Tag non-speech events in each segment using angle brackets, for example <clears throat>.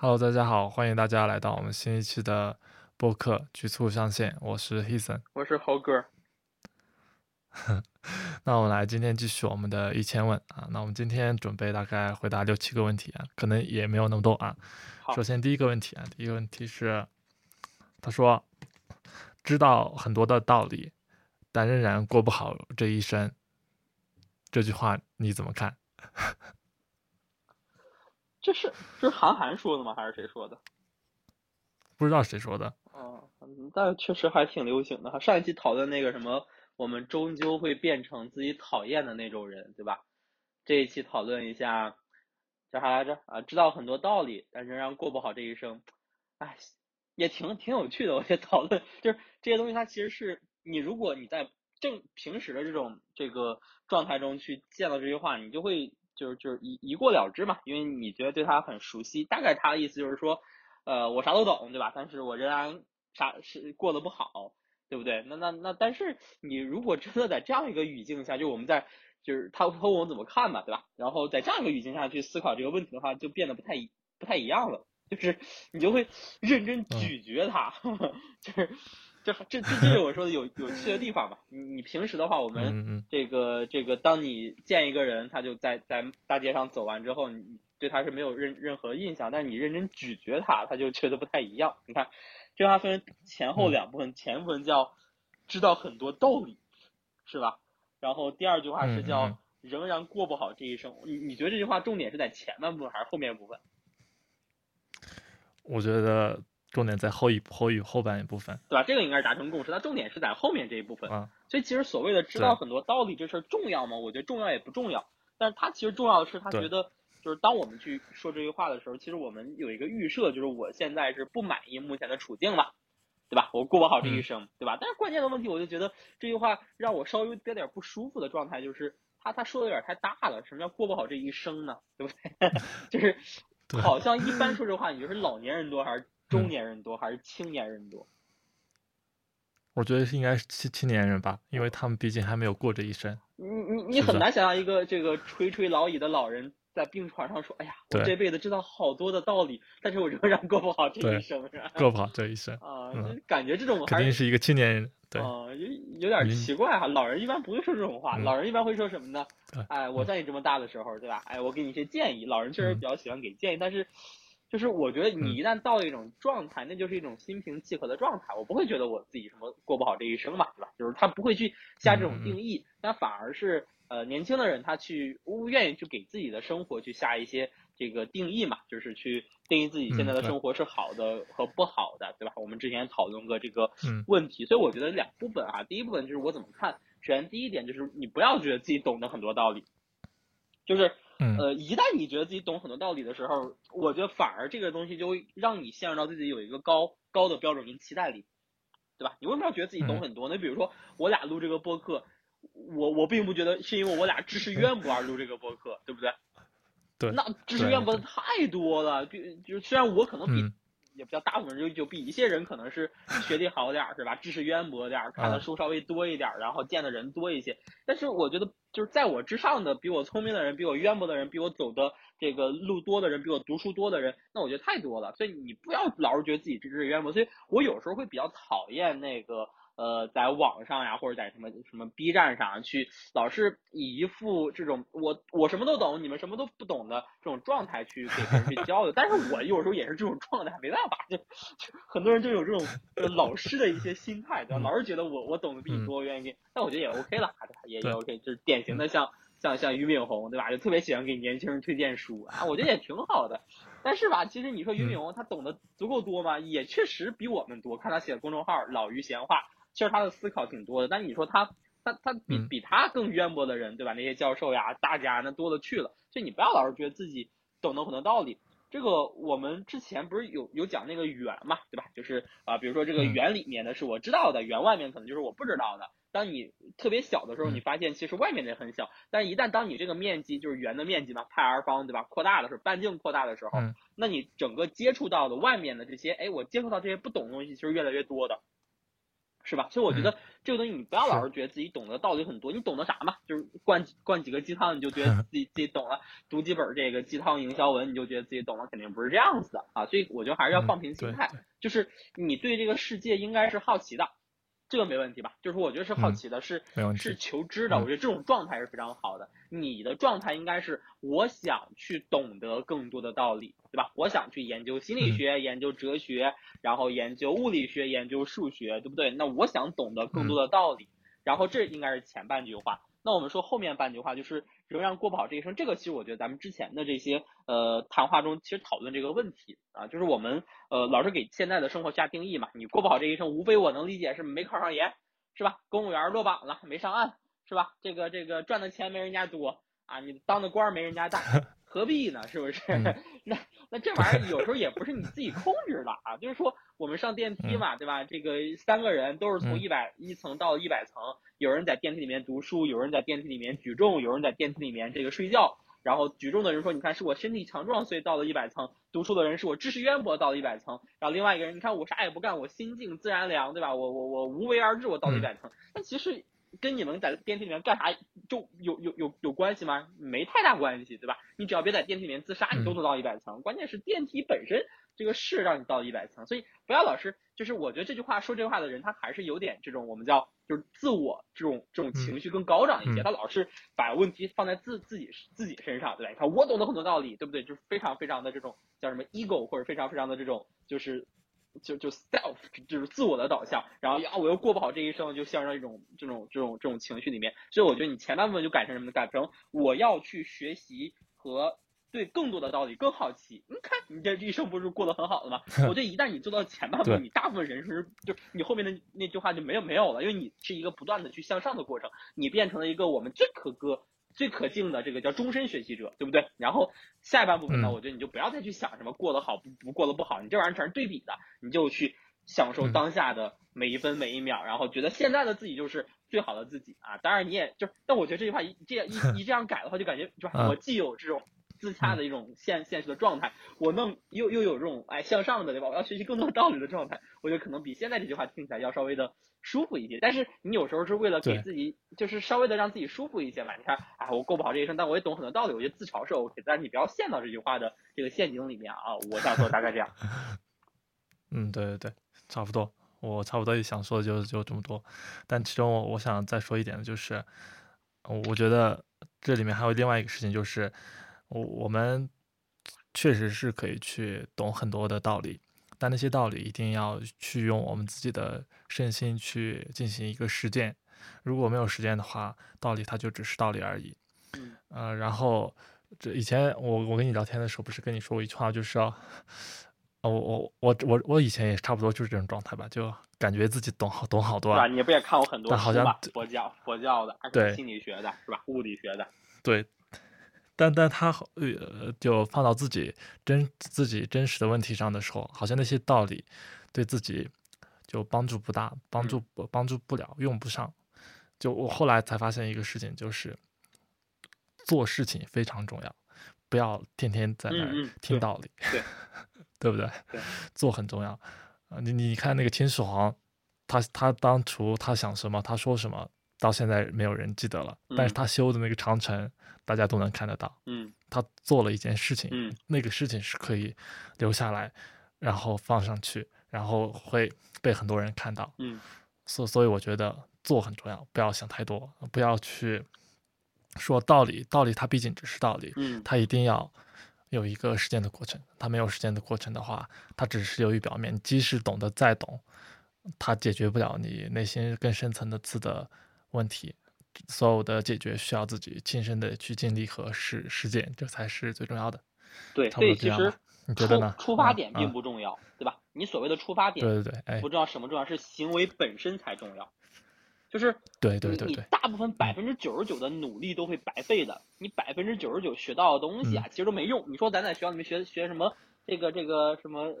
Hello，大家好，欢迎大家来到我们新一期的播客《局促上线》，我是 Heason，我是猴哥。<laughs> 那我们来今天继续我们的一千问啊，那我们今天准备大概回答六七个问题啊，可能也没有那么多啊。首先第一个问题啊，第一个问题是，他说知道很多的道理，但仍然过不好这一生，这句话你怎么看？这是这是韩寒说的吗？还是谁说的？不知道谁说的。嗯，但确实还挺流行的哈。上一期讨论那个什么，我们终究会变成自己讨厌的那种人，对吧？这一期讨论一下叫啥来着？啊，知道很多道理，但仍然过不好这一生。哎，也挺挺有趣的。我觉得讨论 <laughs> 就是这些东西，它其实是你如果你在正平时的这种这个状态中去见到这句话，你就会。就是就是一一过了之嘛，因为你觉得对他很熟悉，大概他的意思就是说，呃，我啥都懂，对吧？但是我仍然啥是过得不好，对不对？那那那，但是你如果真的在这样一个语境下，就我们在就是他问我们怎么看嘛，对吧？然后在这样一个语境下去思考这个问题的话，就变得不太不太一样了，就是你就会认真咀嚼它，<laughs> 就是。这这这就是我说的有有趣的地方吧？你你平时的话，我们这个这个，当你见一个人，他就在在大街上走完之后，你对他是没有任任何印象，但是你认真咀嚼他，他就觉得不太一样。你看，这话分前后两部分，前部分叫知道很多道理，是吧？然后第二句话是叫仍然过不好这一生。你你觉得这句话重点是在前半部分还是后面部分？我觉得。重点在后一后一后半一部分，对吧？这个应该是达成共识。它重点是在后面这一部分。所以其实所谓的知道很多道理这事儿重要吗？我觉得重要也不重要。但是他其实重要的是，他觉得就是当我们去说这句话的时候，其实我们有一个预设，就是我现在是不满意目前的处境嘛，对吧？我过不好这一生，对吧？但是关键的问题，我就觉得这句话让我稍微有点不舒服的状态，就是他他说的有点太大了。什么叫过不好这一生呢？对不对？<laughs> 就是好像一般说这话，你就是老年人多还是？中年人多还是青年人多？我觉得是应该是青青年人吧，因为他们毕竟还没有过这一生。你你你很难想象一个这个垂垂老矣的老人在病床上说：“哎呀，我这辈子知道好多的道理，但是我仍然过不好这一生。”过不好这一生啊，感觉这种肯定是一个青年人。对啊，有有点奇怪哈。老人一般不会说这种话，老人一般会说什么呢？哎，我在你这么大的时候，对吧？哎，我给你一些建议。老人确实比较喜欢给建议，但是。就是我觉得你一旦到了一种状态，那就是一种心平气和的状态。我不会觉得我自己什么过不好这一生嘛，对吧？就是他不会去下这种定义，但反而是呃年轻的人他去愿意去给自己的生活去下一些这个定义嘛，就是去定义自己现在的生活是好的和不好的，对吧？我们之前讨论过这个问题，所以我觉得两部分啊，第一部分就是我怎么看。首先第一点就是你不要觉得自己懂得很多道理，就是。呃，一旦你觉得自己懂很多道理的时候，我觉得反而这个东西就会让你陷入到自己有一个高高的标准跟期待里，对吧？你为什么要觉得自己懂很多？呢比如说我俩录这个播客，我我并不觉得是因为我俩知识 <laughs> 渊博而录这个播客，对不对？对，那知识渊博的太多了，就就虽然我可能比。也不叫大部分人就就比一些人可能是学历好点儿是吧，知识渊博点儿，看的书稍微多一点儿，然后见的人多一些。但是我觉得就是在我之上的，比我聪明的人，比我渊博的人，比我走的这个路多的人，比我读书多的人，那我觉得太多了。所以你不要老是觉得自己知识渊博。所以我有时候会比较讨厌那个。呃，在网上呀，或者在什么什么 B 站上去，老是以一副这种我我什么都懂，你们什么都不懂的这种状态去给别人去交流。但是我有时候也是这种状态，没办法，就很多人就有这种老师的一些心态，对吧？老是觉得我我懂得比你多，愿意。但我觉得也 OK 了，也也 OK，就是典型的像像像俞敏洪，对吧？就特别喜欢给年轻人推荐书啊，我觉得也挺好的。但是吧，其实你说俞敏洪他懂得足够多吗？也确实比我们多。看他写的公众号“老俞闲话”。其实他的思考挺多的，但你说他他他比比他更渊博的人，对吧？那些教授呀、大家那多了去了。所以你不要老是觉得自己懂得很多道理。这个我们之前不是有有讲那个圆嘛，对吧？就是啊，比如说这个圆里面的是我知道的，圆外面可能就是我不知道的。当你特别小的时候，你发现其实外面的很小，但一旦当你这个面积就是圆的面积嘛，派 r 方，对吧？扩大的时候，半径扩大的时候，那你整个接触到的外面的这些，哎，我接触到这些不懂的东西，其实越来越多的。是吧？所以我觉得这个东西你不要老是觉得自己懂得道理很多，你懂得啥嘛？就是灌灌几个鸡汤，你就觉得自己 <laughs> 自己懂了；读几本这个鸡汤营销文，你就觉得自己懂了，肯定不是这样子的啊！所以我觉得还是要放平心态，就是你对这个世界应该是好奇的。这个没问题吧？就是我觉得是好奇的，是是求知的。我觉得这种状态是非常好的。你的状态应该是我想去懂得更多的道理，对吧？我想去研究心理学、研究哲学，然后研究物理学、研究数学，对不对？那我想懂得更多的道理，然后这应该是前半句话。那我们说后面半句话就是仍然过不好这一生，这个其实我觉得咱们之前的这些呃谈话中其实讨论这个问题啊，就是我们呃老是给现在的生活下定义嘛，你过不好这一生，无非我能理解是没考上研，是吧？公务员落榜了，没上岸，是吧？这个这个赚的钱没人家多啊，你当的官没人家大。<laughs> 何必呢？是不是？<laughs> 那那这玩意儿有时候也不是你自己控制的啊。就是说，我们上电梯嘛，对吧？这个三个人都是从一百一层到一百层，有人在电梯里面读书，有人在电梯里面举重，有人在电梯里面这个睡觉。然后举重的人说：“你看，是我身体强壮，所以到了一百层。”读书的人是我知识渊博，到了一百层。然后另外一个人，你看我啥也不干，我心静自然凉，对吧？我我我无为而治，我到了一百层。但其实。跟你们在电梯里面干啥就有有有有关系吗？没太大关系，对吧？你只要别在电梯里面自杀，你都能到一百层。关键是电梯本身这个是让你到一百层，所以不要老是就是我觉得这句话说这句话的人，他还是有点这种我们叫就是自我这种这种情绪更高涨一些。他老是把问题放在自自己自己身上，对吧？你看我懂得很多道理，对不对？就是非常非常的这种叫什么 ego 或者非常非常的这种就是。就就 self 就是自我的导向，然后呀我又过不好这一生，就陷入一种这种这种这种情绪里面。所以我觉得你前半部分就改成什么？改成我要去学习和对更多的道理更好奇。你看你这一生不是过得很好的吗？<laughs> 我觉得一旦你做到前半部分，你大部分人生就你后面的那句话就没有没有了，因为你是一个不断的去向上的过程，你变成了一个我们最可歌。最可敬的这个叫终身学习者，对不对？然后下半部分呢，我觉得你就不要再去想什么过得好不不过得不好，你这玩意儿全是对比的，你就去享受当下的每一分每一秒，然后觉得现在的自己就是最好的自己啊。当然你也就，但我觉得这句话一这样一 <laughs> 一这样改的话，就感觉就？我既有这种。自洽的一种现现实的状态，我弄又又有这种哎向上的对吧？我要学习更多的道理的状态，我觉得可能比现在这句话听起来要稍微的舒服一些。但是你有时候是为了给自己，就是稍微的让自己舒服一些嘛。你看，哎，我过不好这一生，但我也懂很多道理，我觉得自嘲是 OK。但是你不要陷到这句话的这个陷阱里面啊！我想说大概这样。<laughs> 嗯，对对对，差不多。我差不多也想说的就就这么多。但其中我我想再说一点的就是，我觉得这里面还有另外一个事情就是。我我们确实是可以去懂很多的道理，但那些道理一定要去用我们自己的身心去进行一个实践。如果没有实践的话，道理它就只是道理而已。嗯，呃，然后这以前我我跟你聊天的时候，不是跟你说过一句话，就是要，我我我我我以前也差不多就是这种状态吧，就感觉自己懂好懂好多。啊，你不也看过很多书吧？佛教佛教的，对，心理学的是吧？物理学的，对。但但他呃，就放到自己真自己真实的问题上的时候，好像那些道理对自己就帮助不大，帮助帮助不了，用不上。就我后来才发现一个事情，就是做事情非常重要，不要天天在那儿听道理，对对不对？做很重要啊！你你看那个秦始皇，他他当初他想什么，他说什么。到现在没有人记得了，但是他修的那个长城，大家都能看得到。嗯，他做了一件事情，嗯，那个事情是可以留下来，然后放上去，然后会被很多人看到。嗯，所所以我觉得做很重要，不要想太多，不要去说道理，道理它毕竟只是道理，嗯，它一定要有一个实践的过程。它没有实践的过程的话，它只是流于表面，即使懂得再懂，它解决不了你内心更深层的次的。问题，所有的解决需要自己亲身的去经历和实实践，这才是最重要的。对，所以其实你觉得呢？出发点并不重要，对吧？你所谓的出发点，对对对，哎，不重要什么重要？是行为本身才重要。就是对对对对，你大部分百分之九十九的努力都会白费的，你百分之九十九学到的东西啊，其实都没用。你说咱在学校里面学学什么？这个这个什么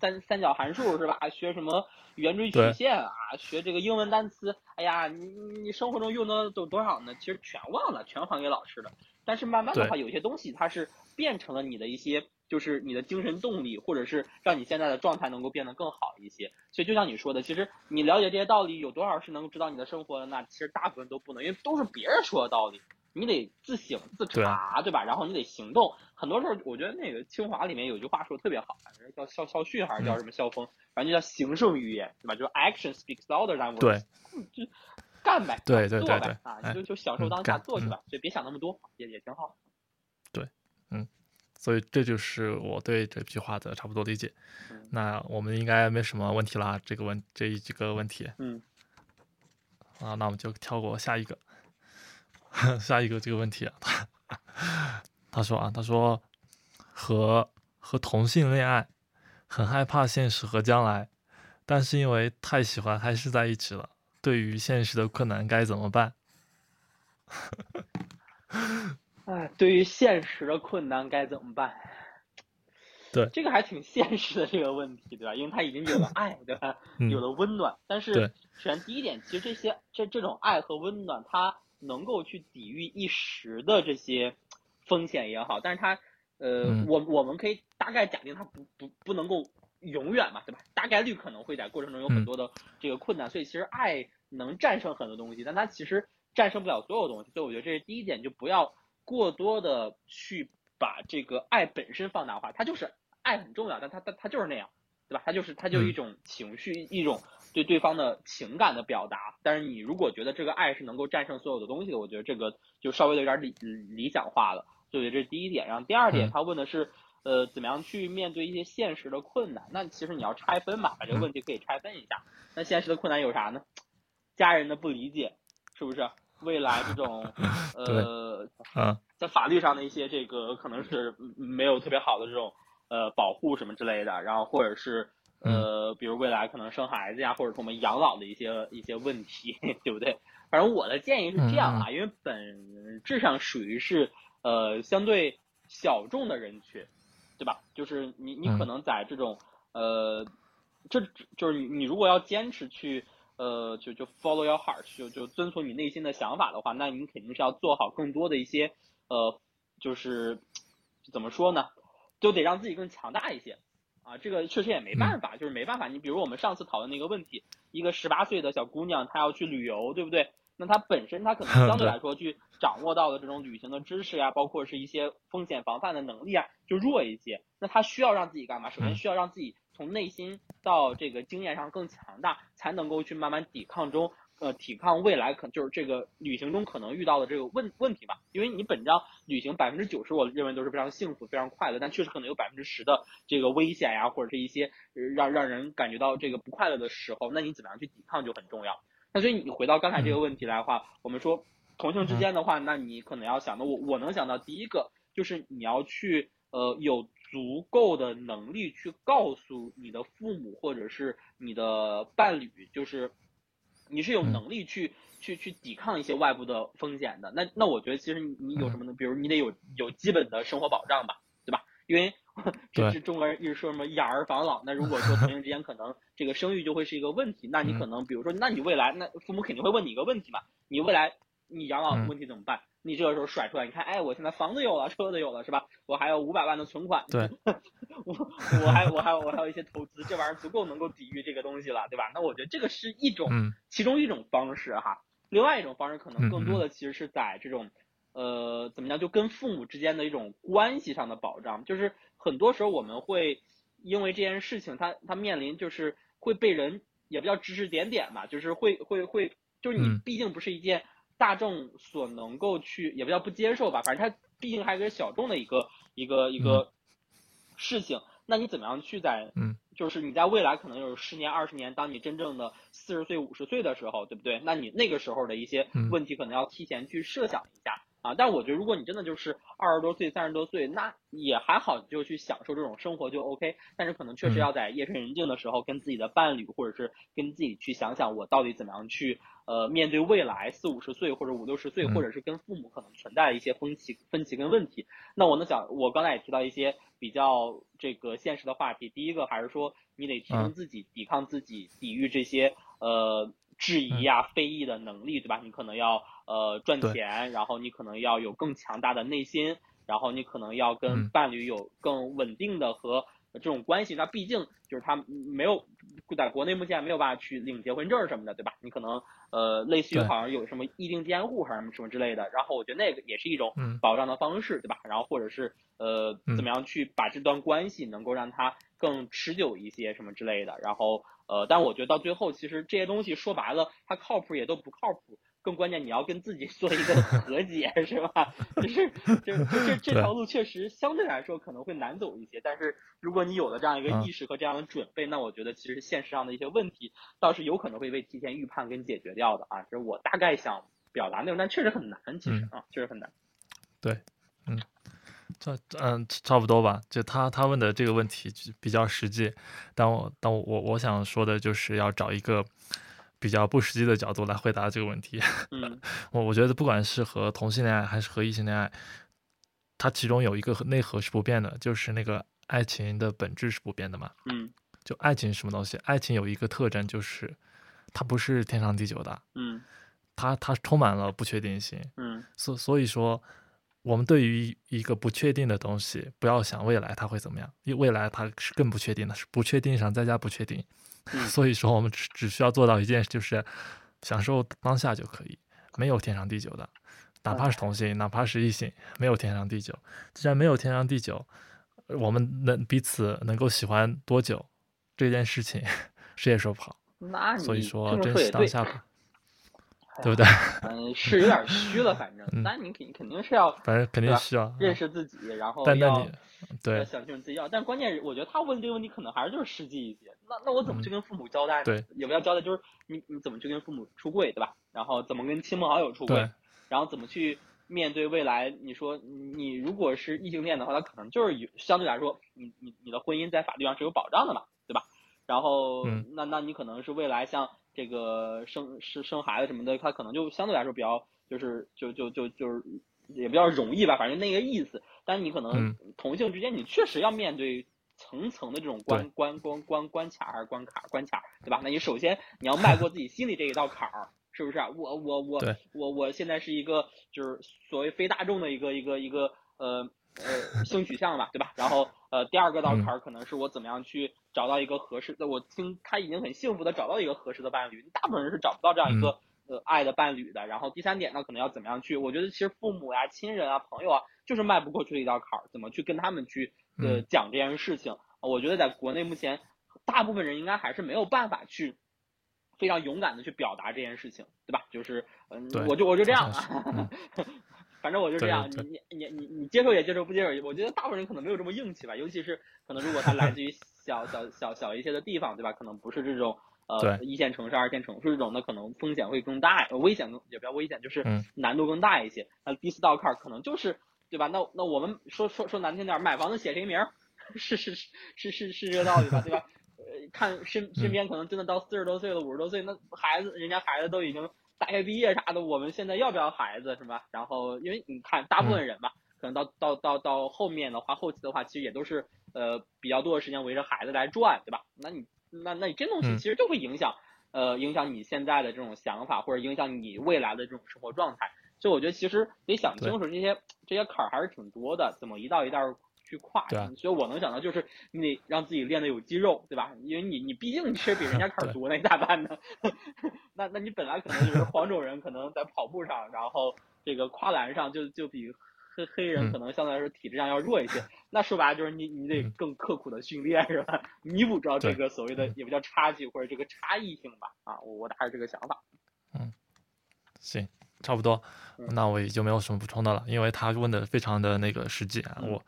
三三角函数是吧？学什么圆锥曲线啊？学这个英文单词，哎呀，你你生活中用的都多少呢？其实全忘了，全还给老师了。但是慢慢的话，有些东西它是变成了你的一些。就是你的精神动力，或者是让你现在的状态能够变得更好一些。所以就像你说的，其实你了解这些道理，有多少是能够指导你的生活的？那其实大部分都不能，因为都是别人说的道理。你得自省自查，对吧？然后你得行动。很多时候，我觉得那个清华里面有句话说的特别好，叫校校训还是叫什么校风？反正就叫行胜于言，对吧？就是 action speaks louder than words。对，<laughs> 就干呗，对对对对，啊，就就享受当下，做去吧，就别想那么多，也也挺好。对，嗯，所以这就是我对这句话的差不多理解。那我们应该没什么问题啦，这个问这一几个问题。嗯。啊，那我们就跳过下一个。<laughs> 下一个这个问题啊，他他说啊，他说和和同性恋爱，很害怕现实和将来，但是因为太喜欢还是在一起了。对于现实的困难该怎么办？<laughs> 哎，对于现实的困难该怎么办？对，这个还挺现实的这个问题，对吧？因为他已经有了爱，对吧？有了温暖，但是首先第一点，其实这些这这种爱和温暖，它。能够去抵御一时的这些风险也好，但是它，呃，我我们可以大概假定它不不不能够永远嘛，对吧？大概率可能会在过程中有很多的这个困难，所以其实爱能战胜很多东西，但它其实战胜不了所有东西。所以我觉得这是第一点，就不要过多的去把这个爱本身放大化，它就是爱很重要，但它它它就是那样，对吧？它就是它就一种情绪，一种。对对方的情感的表达，但是你如果觉得这个爱是能够战胜所有的东西的，我觉得这个就稍微有点理理想化了。所以这是第一点。然后第二点，他问的是，呃，怎么样去面对一些现实的困难？那其实你要拆分嘛，把这个问题可以拆分一下。那现实的困难有啥呢？家人的不理解，是不是？未来这种，<laughs> 呃，在法律上的一些这个可能是没有特别好的这种呃保护什么之类的，然后或者是。呃，比如未来可能生孩子呀，或者是我们养老的一些一些问题，<laughs> 对不对？反正我的建议是这样啊，因为本质上属于是呃相对小众的人群，对吧？就是你你可能在这种呃，这就是你你如果要坚持去呃就就 follow your heart，就就遵从你内心的想法的话，那你肯定是要做好更多的一些呃，就是怎么说呢？就得让自己更强大一些。啊，这个确实也没办法，就是没办法。你比如我们上次讨论那个问题，一个十八岁的小姑娘，她要去旅游，对不对？那她本身她可能相对来说去掌握到的这种旅行的知识呀，包括是一些风险防范的能力啊，就弱一些。那她需要让自己干嘛？首先需要让自己从内心到这个经验上更强大，才能够去慢慢抵抗中。呃，抵抗未来可就是这个旅行中可能遇到的这个问问题吧，因为你本章旅行百分之九十，我认为都是非常幸福、非常快乐，但确实可能有百分之十的这个危险呀，或者是一些让让人感觉到这个不快乐的时候，那你怎么样去抵抗就很重要。那所以你回到刚才这个问题来的话，我们说同性之间的话，那你可能要想的，我我能想到第一个就是你要去呃有足够的能力去告诉你的父母或者是你的伴侣，就是。你是有能力去去去抵抗一些外部的风险的，那那我觉得其实你有什么呢？比如你得有有基本的生活保障吧，对吧？因为 <laughs> 这是中国人一直说什么养儿防老，那如果说同龄之间可能 <laughs> 这个生育就会是一个问题，那你可能比如说，那你未来那父母肯定会问你一个问题嘛，你未来你养老问题怎么办？你这个时候甩出来，你看，哎，我现在房子有了，车子有了，是吧？我还有五百万的存款，对，<laughs> 我我还我还我还有一些投资，这玩意儿足够能够抵御这个东西了，对吧？那我觉得这个是一种，其中一种方式哈。另外一种方式可能更多的其实是在这种，呃，怎么样，就跟父母之间的一种关系上的保障，就是很多时候我们会因为这件事情，他他面临就是会被人也不叫指指点点吧，就是会会会，就是你毕竟不是一件。大众所能够去，也不叫不接受吧，反正它毕竟还是个小众的一个一个一个事情。那你怎么样去在，嗯，就是你在未来可能有十年、二十年，当你真正的四十岁、五十岁的时候，对不对？那你那个时候的一些问题，可能要提前去设想一下。啊，但我觉得如果你真的就是二十多岁、三十多岁，那也还好，你就去享受这种生活就 OK。但是可能确实要在夜深人静的时候，跟自己的伴侣或者是跟自己去想想，我到底怎么样去呃面对未来四五十岁或者五六十岁，或者是跟父母可能存在的一些分歧、分歧跟问题。那我能想，我刚才也提到一些比较这个现实的话题。第一个还是说，你得提升自己，抵抗自己，抵御这些呃。质疑呀、非议的能力，对吧？你可能要呃赚钱，然后你可能要有更强大的内心然后你可能要跟伴侣有更稳定的和这种关系。那毕竟就是他没有在国内目前没有办法去领结婚证什么的，对吧？你可能呃类似于好像有什么异定监护还是什么什么之类的。然后我觉得那个也是一种保障的方式，对吧？然后或者是呃怎么样去把这段关系能够让它更持久一些什么之类的。然后呃，但我觉得到最后其实这些东西说白了，它靠谱也都不靠谱。更关键，你要跟自己做一个 <laughs> 和解，是吧？就是 <laughs> 就这这条路确实相对来说可能会难走一些，但是如果你有了这样一个意识和这样的准备，那我觉得其实现实上的一些问题倒是有可能会被提前预判跟解决掉的啊。这是我大概想表达内容，但确实很难，其实啊，确实很难。对，嗯，这嗯差不多吧。就他他问的这个问题比较实际，但我但我我我想说的就是要找一个。比较不实际的角度来回答这个问题。<laughs> 嗯，我我觉得不管是和同性恋爱还是和异性恋爱，它其中有一个内核是不变的，就是那个爱情的本质是不变的嘛。嗯，就爱情是什么东西？爱情有一个特征，就是它不是天长地久的。嗯，它它充满了不确定性。嗯，所所以说，我们对于一个不确定的东西，不要想未来它会怎么样，因为未来它是更不确定的，是不确定上再加不确定。<laughs> 所以说，我们只只需要做到一件事，就是享受当下就可以，没有天长地久的，哪怕是同性，哪怕是异性，没有天长地久。既然没有天长地久，我们能彼此能够喜欢多久，这件事情 <laughs> 谁也说不好。所以说，珍惜当下吧，<laughs> 对不对？嗯，是有点虚了，反正。但你肯肯定是要，反正肯定需要认识自己，然后要但你对想清楚自己要。但关键，我觉得他问这个问题可能还是就是实际一些。那那我怎么去跟父母交代呢？对，也不要交代，就是你你怎么去跟父母出柜，对吧？然后怎么跟亲朋好友出柜？然后怎么去面对未来？你说你如果是异性恋的话，他可能就是有相对来说，你你你的婚姻在法律上是有保障的嘛，对吧？然后那那你可能是未来像这个生生生孩子什么的，他可能就相对来说比较就是就就就就是也比较容易吧，反正那个意思。但你可能同性之间，你确实要面对。层层的这种关关关关关卡还是关卡关卡，对吧？那你首先你要迈过自己心里这一道坎儿，是不是？我我我我我现在是一个就是所谓非大众的一个一个一个呃呃性取向吧，对吧？然后呃第二个道坎儿可能是我怎么样去找到一个合适的，我听他已经很幸福的找到一个合适的伴侣，大部分人是找不到这样一个呃爱的伴侣的。然后第三点呢，可能要怎么样去？我觉得其实父母呀、亲人啊、朋友啊，就是迈不过去的一道坎儿，怎么去跟他们去？呃，讲这件事情，我觉得在国内目前，大部分人应该还是没有办法去非常勇敢的去表达这件事情，对吧？就是，嗯，我就我就这样啊，<laughs> 反正我就这样，你你你你你接受也接受，不接受，我觉得大部分人可能没有这么硬气吧，尤其是可能如果他来自于 <laughs> 小小小小一些的地方，对吧？可能不是这种呃一线城市、二线城市这种，那可能风险会更大，危险更也比较危险，就是难度更大一些。那第四道坎可能就是。对吧？那那我们说说说难听点，买房子写谁名儿，<laughs> 是是是是是是这个道理吧？对吧？<laughs> 呃，看身身边可能真的到四十多岁了，五十多岁，那孩子人家孩子都已经大学毕业啥的，我们现在要不要孩子是吧？然后因为你看大部分人吧，可能到到到到后面的话，后期的话，其实也都是呃比较多的时间围着孩子来转，对吧？那你那那你这东西其实就会影响呃影响你现在的这种想法，或者影响你未来的这种生活状态。所以我觉得其实得想清楚这些这些坎儿还是挺多的，怎么一道一道去跨。所以我能想到就是你得让自己练的有肌肉，对吧？因为你你毕竟确实比人家坎儿多，那你咋办呢？<laughs> 那那你本来可能就是黄种人，可能在跑步上，然后这个跨栏上就就比黑黑人可能相对来说体质上要弱一些。那说白了就是你你得更刻苦的训练，是吧？弥补着这个所谓的也不叫差距或者这个差异性吧？啊，我我大概是这个想法。嗯，行。差不多，那我也就没有什么补充的了，因为他问的非常的那个实际啊，我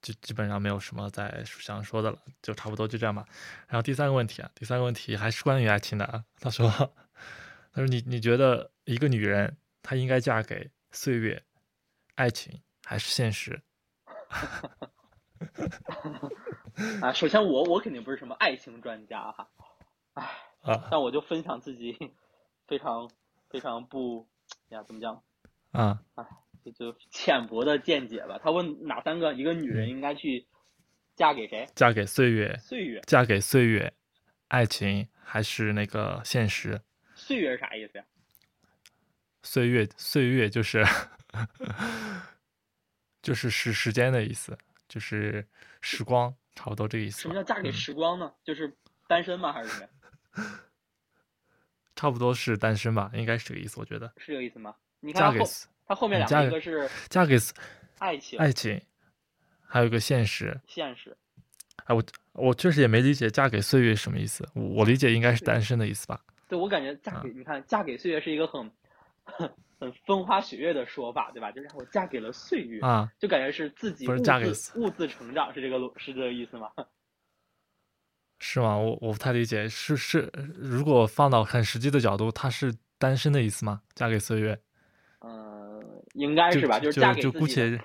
就基本上没有什么再想说的了，就差不多就这样吧。然后第三个问题啊，第三个问题还是关于爱情的啊。他说，他说你你觉得一个女人她应该嫁给岁月、爱情还是现实？<laughs> 啊，首先我我肯定不是什么爱情专家哈，唉，但我就分享自己非常非常不。呀，怎么讲？啊，哎，就就浅薄的见解吧。他问哪三个一个女人应该去嫁给谁？嫁给岁月？岁月？嫁给岁月？爱情还是那个现实？岁月是啥意思呀？岁月，岁月就是，就是时时间的意思，就是时光，差不多这个意思。什么叫嫁给时光呢？就是单身吗？还是什么？<laughs> 差不多是单身吧，应该是这个意思，我觉得。是这个意思吗？你看后，他后面两个一个是嫁给爱情，爱情，还有一个现实，现实。哎，我我确实也没理解“嫁给岁月”什么意思，我理解应该是单身的意思吧。对，我感觉嫁给你看，嫁给岁月是一个很很很风花雪月的说法，对吧？就是我嫁给了岁月啊，就感觉是自己不是嫁给物自成长，是这个是这个意思吗？<laughs> 是吗？我我不太理解，是是，如果放到很实际的角度，他是单身的意思吗？嫁给岁月？嗯，应该是吧，就是嫁给就姑且。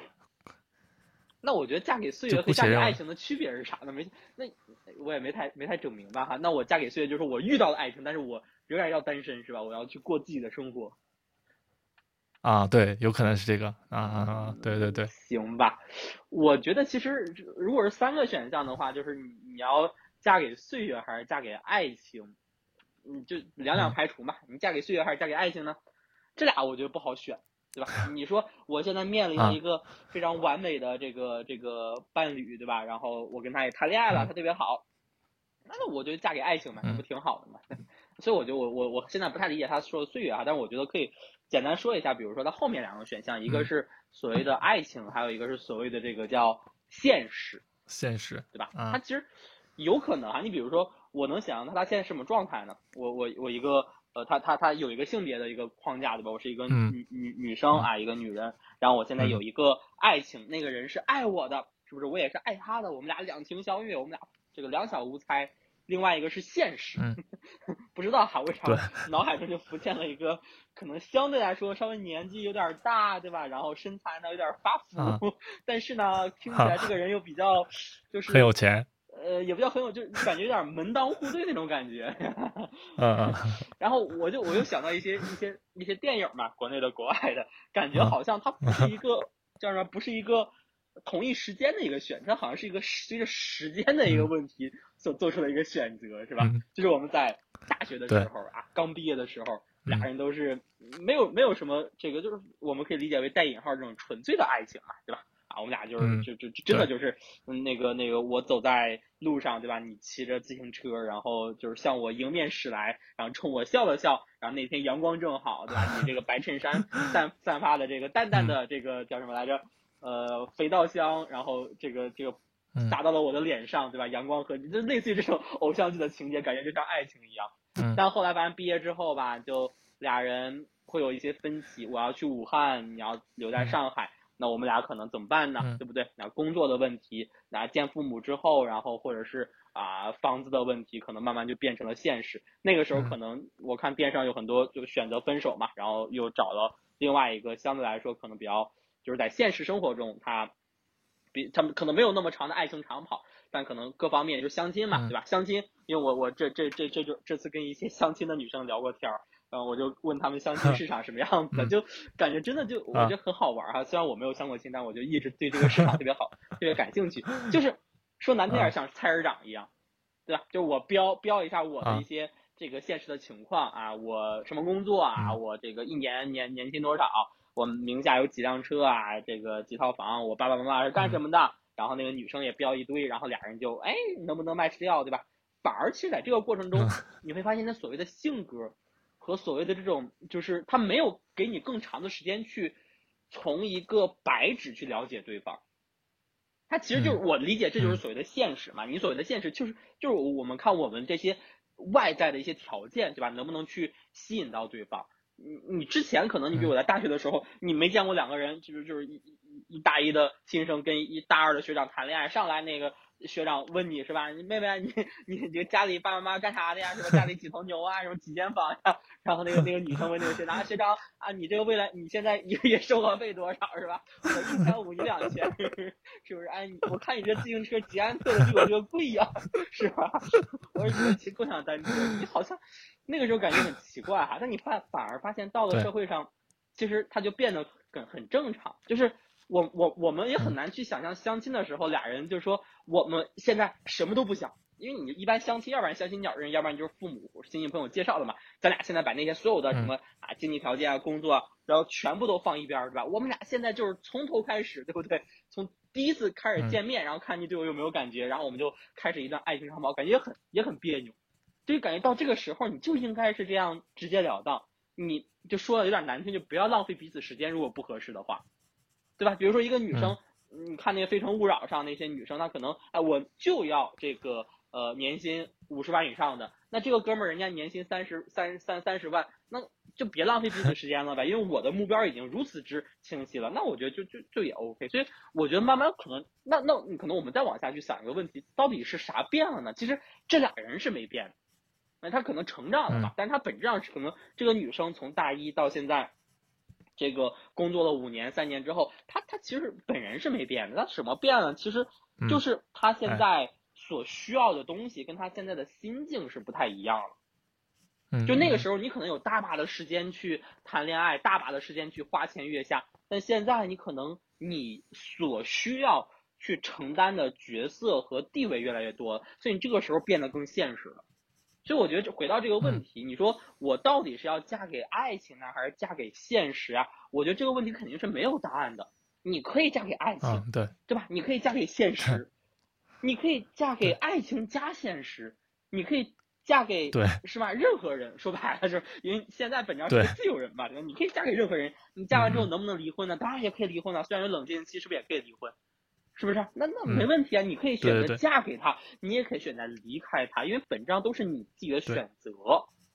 那我觉得嫁给岁月和嫁给爱情的区别是啥呢？没，那我也没太没太整明白哈。那我嫁给岁月就是我遇到了爱情，但是我仍然要单身是吧？我要去过自己的生活。啊，对，有可能是这个啊，对对对。行吧，我觉得其实如果是三个选项的话，就是你你要嫁给岁月还是嫁给爱情，你就两两排除嘛。你嫁给岁月还是嫁给爱情呢？这俩我觉得不好选。对吧？<laughs> 你说我现在面临一个非常完美的这个这个伴侣，对吧？然后我跟他也谈恋爱了，他特别好，那我就嫁给爱情嘛，那不挺好的吗？<laughs> 所以我觉得我我我现在不太理解他说的岁月啊，但是我觉得可以简单说一下，比如说他后面两个选项，一个是所谓的爱情，还有一个是所谓的这个叫现实，现实，对吧？他其实有可能啊，你比如说我能想象他他现在什么状态呢？我我我一个。呃，他他他有一个性别的一个框架，对吧？我是一个女女女生啊，一个女人。然后我现在有一个爱情，那个人是爱我的，是不是？我也是爱他的，我们俩两情相悦，我们俩这个两小无猜。另外一个是现实，<laughs> 不知道哈，为啥脑海中就浮现了一个可能相对来说稍微年纪有点大，对吧？然后身材呢有点发福，但是呢听起来这个人又比较就是很有钱。呃，也不叫很有，就感觉有点门当户对那种感觉。嗯嗯。然后我就我又想到一些一些一些电影嘛，国内的、国外的，感觉好像它不是一个叫什么，不是一个同一时间的一个选择，好像是一个随着时间的一个问题所做出的一个选择，是吧？就是我们在大学的时候啊，刚毕业的时候，俩人都是没有没有什么这个，就是我们可以理解为带引号这种纯粹的爱情嘛，对吧？啊，我们俩就是就就真的就是，嗯，那个那个，我走在路上，对吧？你骑着自行车，然后就是向我迎面驶来，然后冲我笑了笑。然后那天阳光正好，对吧？你这个白衬衫 <laughs> 散散发的这个淡淡的这个叫什么来着？呃，肥皂香，然后这个这个打到了我的脸上，对吧？阳光和就类似于这种偶像剧的情节，感觉就像爱情一样。<laughs> 但后来反正毕业之后吧，就俩人会有一些分歧。我要去武汉，你要留在上海。那我们俩可能怎么办呢？对不对？那工作的问题，那见父母之后，然后或者是啊房子的问题，可能慢慢就变成了现实。那个时候可能我看边上有很多就选择分手嘛，然后又找了另外一个相对来说可能比较就是在现实生活中他比他们可能没有那么长的爱情长跑，但可能各方面就相亲嘛，对吧？相亲，因为我我这这这这就这次跟一些相亲的女生聊过天儿。嗯，我就问他们相亲市场什么样子，就感觉真的就我觉得很好玩哈。虽然我没有相过亲，但我就一直对这个市场特别好，<laughs> 特别感兴趣。就是说难听点，像菜市场一样，对吧？就我标标一下我的一些这个现实的情况啊，我什么工作啊，我这个一年年年薪多少，我名下有几辆车啊，这个几套房，我爸爸妈妈是干什么的？然后那个女生也标一堆，然后俩人就哎能不能 match 掉，对吧？反而其实在这个过程中，你会发现他所谓的性格。和所谓的这种，就是他没有给你更长的时间去从一个白纸去了解对方，他其实就是我理解，这就是所谓的现实嘛。你所谓的现实，就是就是我们看我们这些外在的一些条件，对吧？能不能去吸引到对方？你你之前可能你比如我在大学的时候，你没见过两个人，就是就是一一大一的新生跟一大二的学长谈恋爱，上来那个。学长问你是吧？你妹妹，你你你家里爸爸妈妈干啥的呀？是吧？家里几头牛啊？什么几间房呀？然后那个那个女生问那个学长，学长啊，你这个未来你现在一个月生活费多少是吧？我一千五，你两千，<laughs> 是不是？哎，我看你这自行车捷安特的比我这个贵呀，是吧？<laughs> 我说你其实更想单车，你好像那个时候感觉很奇怪哈，但你发反而发现到了社会上，其实它就变得很很正常，就是。我我我们也很难去想象相亲的时候，俩人就说我们现在什么都不想，因为你一般相亲，要不然相亲角人，要不然就是父母亲戚朋友介绍的嘛。咱俩现在把那些所有的什么啊经济条件啊工作，然后全部都放一边，对吧？我们俩现在就是从头开始，对不对？从第一次开始见面，然后看你对我有没有感觉，然后我们就开始一段爱情长跑，感觉也很也很别扭。就感觉到这个时候，你就应该是这样直截了当，你就说的有点难听，就不要浪费彼此时间，如果不合适的话，对吧？比如说一个女生。你看那个《非诚勿扰》上那些女生，她可能哎，我就要这个呃年薪五十万以上的。那这个哥们儿人家年薪三十三三三十万，那就别浪费彼此时间了呗。因为我的目标已经如此之清晰了，那我觉得就就就也 OK。所以我觉得慢慢可能那那你可能我们再往下去想一个问题，到底是啥变了呢？其实这俩人是没变，那他可能成长了嘛，但是他本质上是可能这个女生从大一到现在。这个工作了五年、三年之后，他他其实本人是没变的。他什么变了？其实就是他现在所需要的东西跟他现在的心境是不太一样了。就那个时候，你可能有大把的时间去谈恋爱，大把的时间去花前月下，但现在你可能你所需要去承担的角色和地位越来越多，所以你这个时候变得更现实了。所以我觉得，回到这个问题，你说我到底是要嫁给爱情呢，还是嫁给现实啊？我觉得这个问题肯定是没有答案的。你可以嫁给爱情，对对吧？你可以嫁给现实，<laughs> 你可以嫁给爱情加现实，你可以嫁给对是吧？任何人说白了，就是因为现在本质上是个自由人吧？你可以嫁给任何人，你嫁完之后能不能离婚呢？当然也可以离婚了，虽然有冷静期，是不是也可以离婚？是不是？那那没问题啊！你可以选择嫁给他，你也可以选择离开他，因为本质上都是你自己的选择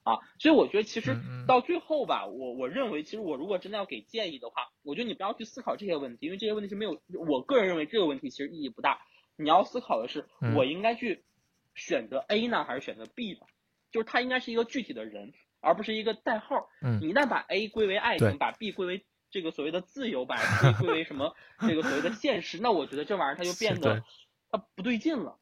啊。所以我觉得其实到最后吧，我我认为，其实我如果真的要给建议的话，我觉得你不要去思考这些问题，因为这些问题是没有。我个人认为这个问题其实意义不大。你要思考的是，我应该去选择 A 呢，还是选择 B 呢？就是他应该是一个具体的人，而不是一个代号。你一旦把 A 归为爱情，把 B 归为。这个所谓的自由，把 <laughs> 归归为什么？这个所谓的现实，那我觉得这玩意儿它就变得它不对劲了。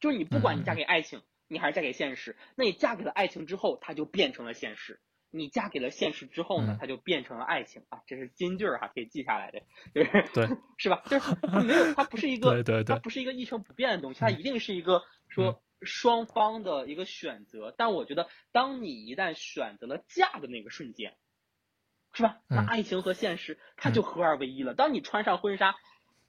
就是你不管你嫁给爱情，你还是嫁给现实，那你嫁给了爱情之后，它就变成了现实；你嫁给了现实之后呢，它就变成了爱情啊！这是金句儿哈，可以记下来的，就是对，是吧？就是它没有，它不是一个，<laughs> 对对对，它不是一个一成不变的东西，它一定是一个说双方的一个选择。但我觉得，当你一旦选择了嫁的那个瞬间。是吧？那爱情和现实，它就合二为一了。当你穿上婚纱，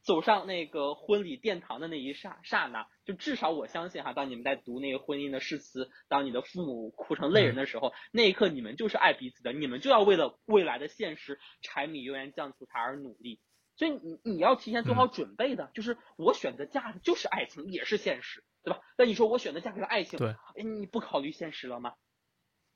走上那个婚礼殿堂的那一刹刹那，就至少我相信哈，当你们在读那个婚姻的誓词，当你的父母哭成泪人的时候，那一刻你们就是爱彼此的，你们就要为了未来的现实柴米油盐酱醋茶而努力。所以你你要提前做好准备的，就是我选择嫁的就是爱情，也是现实，对吧？那你说我选择嫁给了爱情，对，哎，你不考虑现实了吗？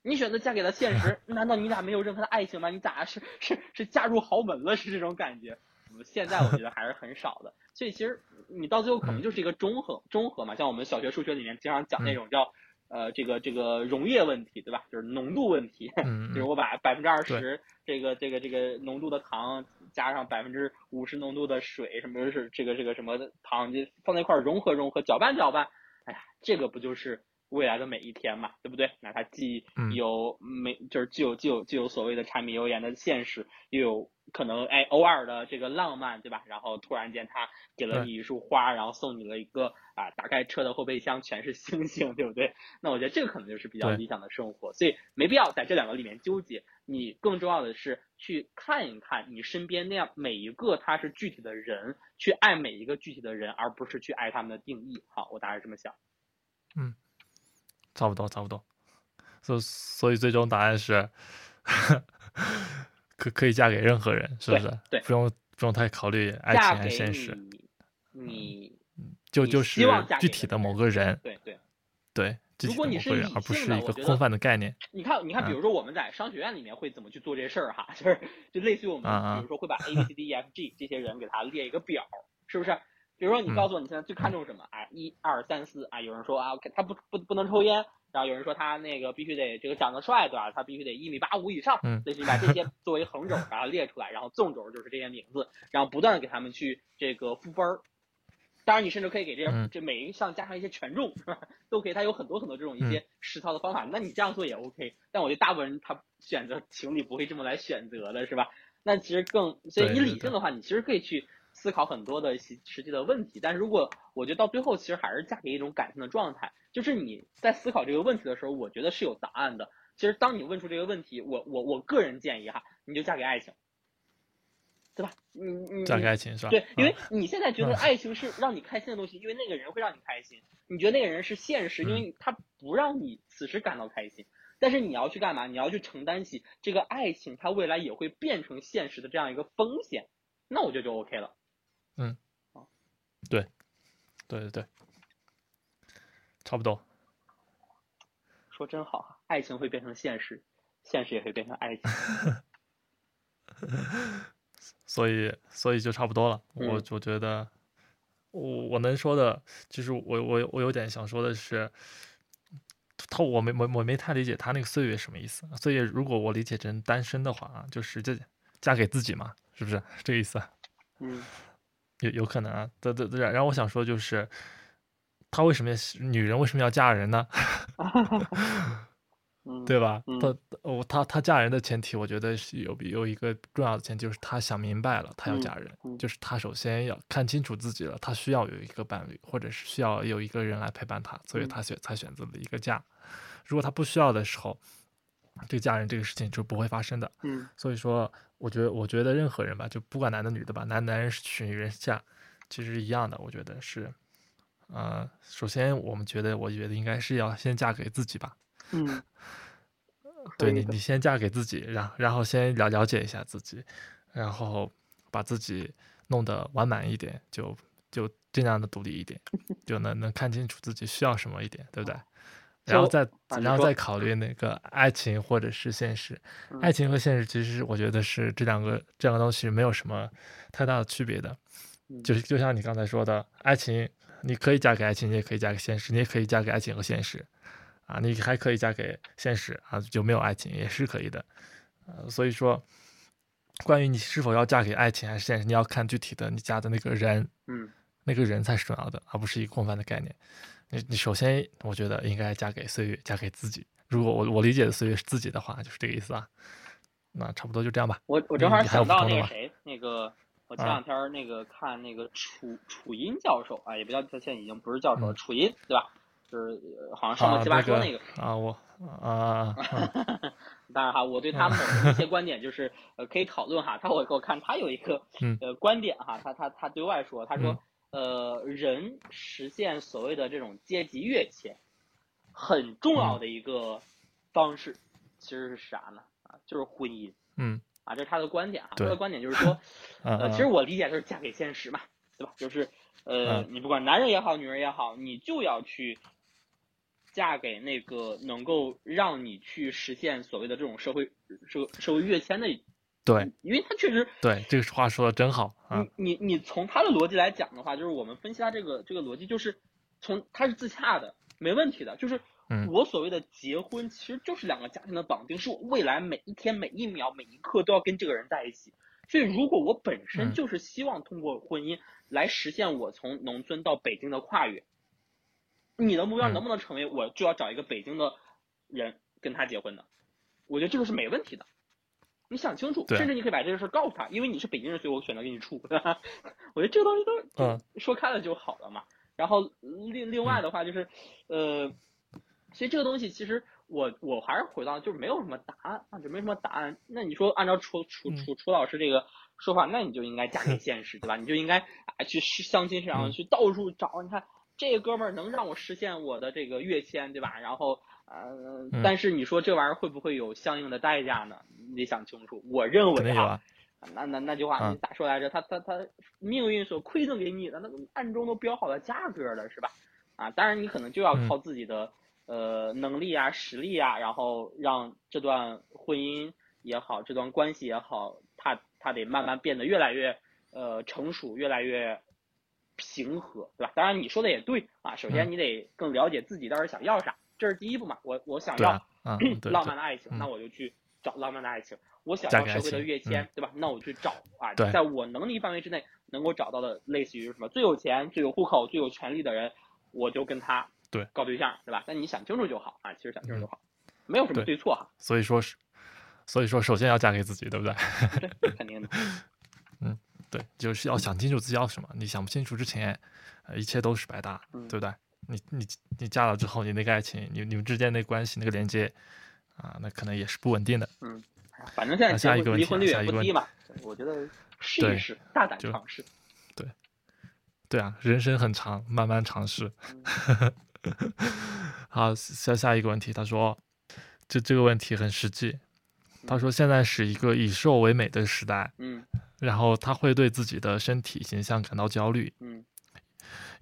你选择嫁给了现实，难道你俩没有任何的爱情吗？你咋是是是嫁入豪门了？是这种感觉？现在我觉得还是很少的。所以其实你到最后可能就是一个中和中和嘛，像我们小学数学里面经常讲那种叫呃这个这个溶液问题，对吧？就是浓度问题，<laughs> 就是我把百分之二十这个这个这个浓度的糖加上百分之五十浓度的水，什么是这个这个什么糖就放在一块融合融合搅拌搅拌，哎呀，这个不就是？未来的每一天嘛，对不对？那它既有没就是既有既有既有所谓的柴米油盐的现实，又有可能哎偶尔的这个浪漫，对吧？然后突然间他给了你一束花，然后送你了一个啊，打开车的后备箱全是星星，<laughs> 对不对？那我觉得这个可能就是比较理想的生活，所以没必要在这两个里面纠结。你更重要的是去看一看你身边那样每一个他是具体的人，去爱每一个具体的人，而不是去爱他们的定义。好，我大概这么想。嗯。差不多，差不多，所所以最终答案是，可可以嫁给任何人，是不是？对，不用不用太考虑爱情还是现实。你，就就是具体的某个人。对对对，如果你是人，而不是一个空泛的概念。你看，你看，比如说我们在商学院里面会怎么去做这事儿哈？<laughs> 就是就类似于我们，比如说会把 A B C D E F G 这些人给他列一个表，是不是？比如说，你告诉我你现在最看重什么？啊，一二三四啊，有人说啊，他不不不能抽烟，然后有人说他那个必须得这个长得帅，对吧？他必须得一米八五以上，嗯，所以把这些作为横轴然后列出来，然后纵轴就是这些名字，然后不断的给他们去这个赋分儿。当然，你甚至可以给这些这每一项加上一些权重，是吧？<laughs> 都可以，它有很多很多这种一些实操的方法。那你这样做也 OK，但我觉得大部分人他选择情侣不会这么来选择的，是吧？那其实更，所以你理性的话，你其实可以去。思考很多的实实际的问题。但是如果我觉得到最后，其实还是嫁给一种感性的状态，就是你在思考这个问题的时候，我觉得是有答案的。其实当你问出这个问题，我我我个人建议哈，你就嫁给爱情，对吧？你你嫁给爱情是吧？对，因为你现在觉得爱情是让你开心的东西，因为那个人会让你开心，你觉得那个人是现实，因为他不让你此时感到开心。但是你要去干嘛？你要去承担起这个爱情，它未来也会变成现实的这样一个风险，那我觉得就 OK 了。嗯，对，对对对，差不多。说真好，爱情会变成现实，现实也会变成爱情。<laughs> 所以，所以就差不多了。我我觉得，我我能说的，其实我我我有点想说的是。他我没我我没太理解他那个岁月什么意思。岁月如果我理解成单身的话啊，就是这嫁给自己嘛，是不是这个意思？嗯，有有可能啊。对对对，然后我想说就是，他为什么女人为什么要嫁人呢？<laughs> 对吧？他我他他嫁人的前提，我觉得是有有一个重要的前提，就是他想明白了，他要嫁人，就是他首先要看清楚自己了，他需要有一个伴侣，或者是需要有一个人来陪伴他，所以他选才选择了一个嫁。如果他不需要的时候，这个嫁人这个事情就不会发生的。嗯，所以说，我觉得我觉得任何人吧，就不管男的女的吧，男男人娶女人嫁，其实一样的。我觉得是，呃，首先我们觉得，我觉得应该是要先嫁给自己吧。嗯。<laughs> 对你，你先嫁给自己，然然后先了了解一下自己，然后把自己弄得完满一点，就就尽量的独立一点，<laughs> 就能能看清楚自己需要什么一点，对不对？然后再然后再考虑那个爱情或者是现实，爱情和现实其实我觉得是这两个这两个东西没有什么太大的区别的，就是就像你刚才说的，爱情你可以嫁给爱情，你也可以嫁给现实，你也可以嫁给爱情和现实。啊，你还可以嫁给现实啊，就没有爱情也是可以的，呃，所以说，关于你是否要嫁给爱情还是现实，你要看具体的你嫁的那个人，嗯，那个人才是重要的，而不是一个空泛的概念。你你首先，我觉得应该嫁给岁月，嫁给自己。如果我我理解的岁月是自己的话，就是这个意思啊。那差不多就这样吧。我我正好想到那个谁，那个我前两天那个看那个楚楚音教授啊，也不叫他现在已经不是教授了，楚音对吧？就是好像上过奇葩说那个啊，我啊，<laughs> 当然哈，我对他们的一些观点就是呃可以讨论哈。他我给我看他有一个呃观点哈，他他他对外说，他说呃人实现所谓的这种阶级跃迁，很重要的一个方式其实是啥呢？啊，就是婚姻。嗯，啊，这是他的观点啊。他的观点就是说，<laughs> 呃，其实我理解就是嫁给现实嘛，对吧？就是呃，你不管男人也好，女人也好，你就要去。嫁给那个能够让你去实现所谓的这种社会社社会跃迁的，对，因为他确实对这个话说的真好啊。你你你从他的逻辑来讲的话，就是我们分析他这个这个逻辑，就是从他是自洽的，没问题的。就是我所谓的结婚，其实就是两个家庭的绑定，是我未来每一天每一秒每一刻都要跟这个人在一起。所以如果我本身就是希望通过婚姻来实现我从农村到北京的跨越。你的目标能不能成为我就要找一个北京的人跟他结婚的？我觉得这个是没问题的。你想清楚，甚至你可以把这个事告诉他，因为你是北京人，所以我选择跟你处。<laughs> 我觉得这个东西都说开了就好了嘛。然后另另外的话就是，呃，其实这个东西其实我我还是回到就是没有什么答案啊，就没什么答案。那你说按照楚楚楚楚老师这个说法，那你就应该嫁给 <laughs> 现实，对吧？你就应该啊去相亲市场去到处找，你看。这哥们儿能让我实现我的这个跃迁，对吧？然后，呃，但是你说这玩意儿会不会有相应的代价呢？你得想清楚。我认为啊，那那那句话咋说来着？他他他命运所馈赠给你的，那暗中都标好了价格了，是吧？啊，当然你可能就要靠自己的呃能力啊、实力啊，然后让这段婚姻也好，这段关系也好，它它得慢慢变得越来越呃成熟，越来越。平和，对吧？当然你说的也对啊。首先你得更了解自己到底想要啥，这是第一步嘛。我我想要 <clears throat> 浪漫的爱情，那我就去找浪漫的爱情。我想要社会的跃迁，对吧？那我去找啊，在我能力范围之内能够找到的，类似于什么最有钱、最有户口、最有权利的人，我就跟他对搞对象，对吧？那你想清楚就好啊。其实想清楚就好，没有什么对错哈。所以说是，所以说首先要嫁给自己，对不对？<laughs> 对，肯定的。<laughs> 嗯。对，就是要想清楚自己要什么。你想不清楚之前，呃，一切都是白搭，对不对？你你你嫁了之后，你那个爱情，你你们之间那关系那个连接，啊，那可能也是不稳定的。嗯，反正现在离婚率也不低嘛，我觉得试一试，大胆尝试。对，对啊，人生很长，慢慢尝试。<laughs> 好，下下一个问题，他说，这这个问题很实际。他说现在是一个以瘦为美的时代，嗯，然后他会对自己的身体形象感到焦虑，嗯，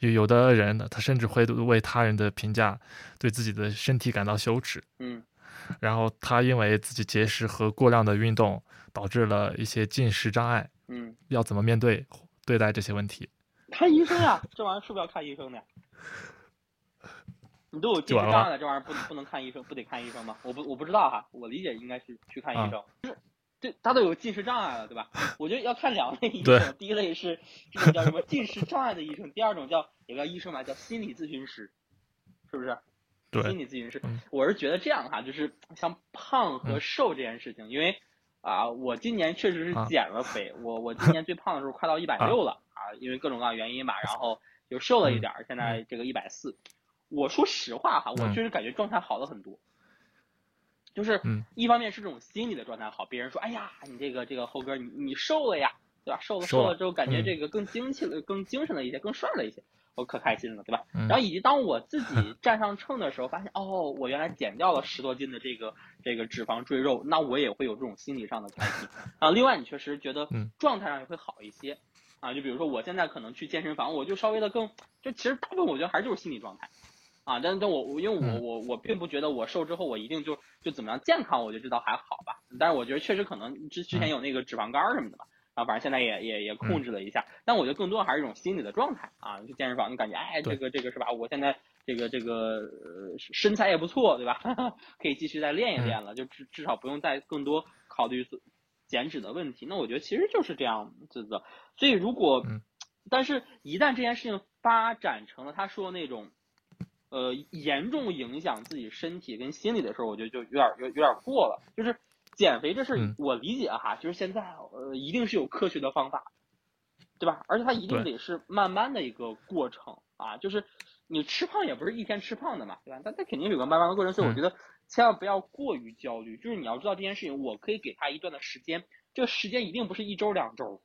有有的人呢，他甚至会为他人的评价对自己的身体感到羞耻，嗯，然后他因为自己节食和过量的运动导致了一些进食障碍，嗯，要怎么面对对待这些问题？看医生呀，这玩意儿是不是要看医生的？你都有进食障碍了，这玩意儿不不能看医生，不得看医生吗？我不我不知道哈，我理解应该是去看医生。就是，对，他都有近视障碍了，对吧？我觉得要看两类医生，第一类是这种叫什么近视障碍的医生，第二种叫有个医生嘛，叫心理咨询师，是不是？对，心理咨询师。我是觉得这样哈，就是像胖和瘦这件事情，因为啊，我今年确实是减了肥，我我今年最胖的时候快到一百六了啊，因为各种各样原因吧，然后就瘦了一点，现在这个一百四。我说实话哈，我确实感觉状态好了很多，就是一方面是这种心理的状态好，别人说哎呀，你这个这个后哥你你瘦了呀，对吧？瘦了瘦了之后感觉这个更精气了，更精神了一些，更帅了一些，我可开心了，对吧？然后以及当我自己 <laughs> 站上秤的时候，发现哦，我原来减掉了十多斤的这个这个脂肪赘肉，那我也会有这种心理上的开心啊。另外，你确实觉得状态上也会好一些啊。就比如说我现在可能去健身房，我就稍微的更，就其实大部分我觉得还是就是心理状态。啊，但但我我因为我我我并不觉得我瘦之后我一定就就怎么样健康，我就知道还好吧。但是我觉得确实可能之之前有那个脂肪肝什么的吧，啊，反正现在也也也控制了一下。但我觉得更多还是一种心理的状态啊。去健身房，你感觉哎，这个这个是吧？我现在这个这个身材也不错，对吧？<laughs> 可以继续再练一练了，就至至少不用再更多考虑减脂的问题。那我觉得其实就是这样子的。所以如果，但是一旦这件事情发展成了他说的那种。呃，严重影响自己身体跟心理的时候，我觉得就有点有有点过了。就是减肥这事，我理解哈，就是现在呃，一定是有科学的方法，对吧？而且它一定得是慢慢的一个过程啊。就是你吃胖也不是一天吃胖的嘛，对吧？但它肯定有个慢慢的过程，所以我觉得千万不要过于焦虑。就是你要知道这件事情，我可以给他一段的时间，这个时间一定不是一周两周。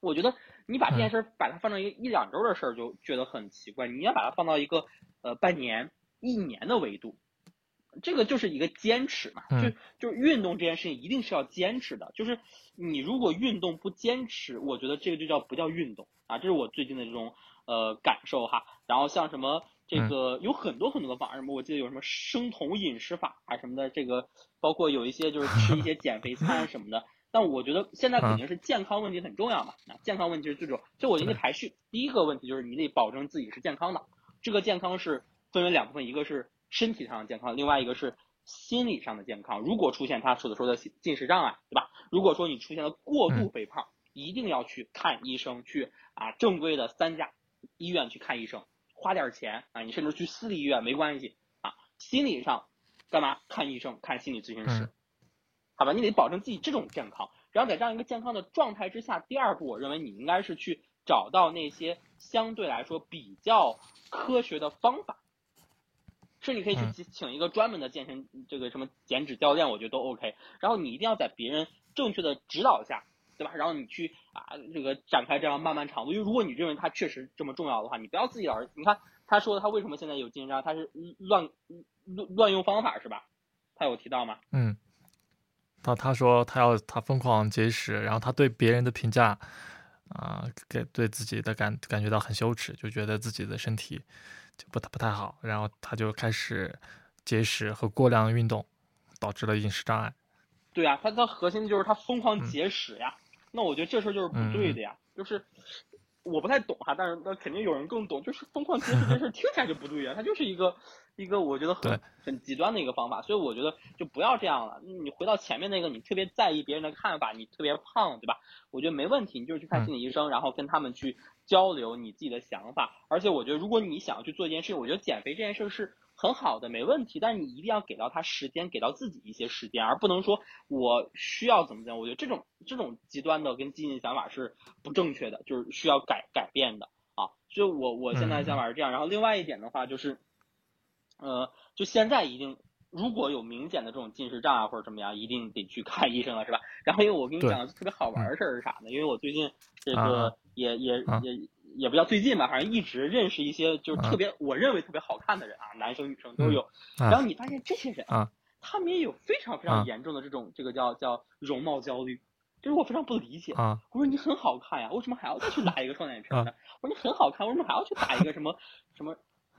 我觉得你把这件事把它放到一个一两周的事儿，就觉得很奇怪。你要把它放到一个。呃，半年、一年的维度，这个就是一个坚持嘛。就就运动这件事情，一定是要坚持的。就是你如果运动不坚持，我觉得这个就叫不叫运动啊。这是我最近的这种呃感受哈。然后像什么这个有很多很多的法，什么我记得有什么生酮饮食法啊什么的，这个包括有一些就是吃一些减肥餐什么的。但我觉得现在肯定是健康问题很重要嘛。那健康问题是最重要。就我给你排序，第一个问题就是你得保证自己是健康的。这个健康是分为两部分，一个是身体上的健康，另外一个是心理上的健康。如果出现他所说的进食障碍，对吧？如果说你出现了过度肥胖，一定要去看医生，去啊正规的三甲医院去看医生，花点钱啊，你甚至去私立医院没关系啊。心理上干嘛看医生，看心理咨询师，好吧？你得保证自己这种健康，然后在这样一个健康的状态之下，第二步我认为你应该是去找到那些相对来说比较。科学的方法，甚至可以去请一个专门的健身这个什么减脂教练，我觉得都 OK。然后你一定要在别人正确的指导下，对吧？然后你去啊这个展开这样漫漫长路。因为如果你认为它确实这么重要的话，你不要自己老是你看他说他为什么现在有紧张，他是乱乱乱用方法是吧？他有提到吗？嗯，他他说他要他疯狂节食，然后他对别人的评价。啊，给对自己的感感觉到很羞耻，就觉得自己的身体就不太不太好，然后他就开始节食和过量运动，导致了饮食障碍。对啊，他他核心就是他疯狂节食呀，那我觉得这事儿就是不对的呀，就是 <sniffs> 我不太懂哈，但是那肯定有人更懂，就是疯狂节食这事儿听起来就不对呀，他就是一个。一个我觉得很很极端的一个方法，所以我觉得就不要这样了。你回到前面那个，你特别在意别人的看法，你特别胖，对吧？我觉得没问题，你就是去看心理医生，然后跟他们去交流你自己的想法。而且我觉得，如果你想要去做一件事情，我觉得减肥这件事是很好的，没问题。但是你一定要给到他时间，给到自己一些时间，而不能说我需要怎么怎么。我觉得这种这种极端的跟激进的想法是不正确的，就是需要改改变的啊。所以我我现在想法是这样。然后另外一点的话就是，呃，就现在一定。如果有明显的这种近视障碍或者怎么样，一定得去看医生了，是吧？<laughs> 然后因为我跟你讲特别好玩的事儿是啥呢？因为我最近这个也也也也不叫最近吧，反正一直认识一些就是特别我认为特别好看的人啊，男生女生都有。然后你发现这些人啊，他们也有非常非常严重的这种这个叫叫容貌焦虑，就是我非常不理解啊。我说你很好看呀，为什么还要再去打一个双眼皮呢？我说你很好看，为什么还要去打一个什么什么？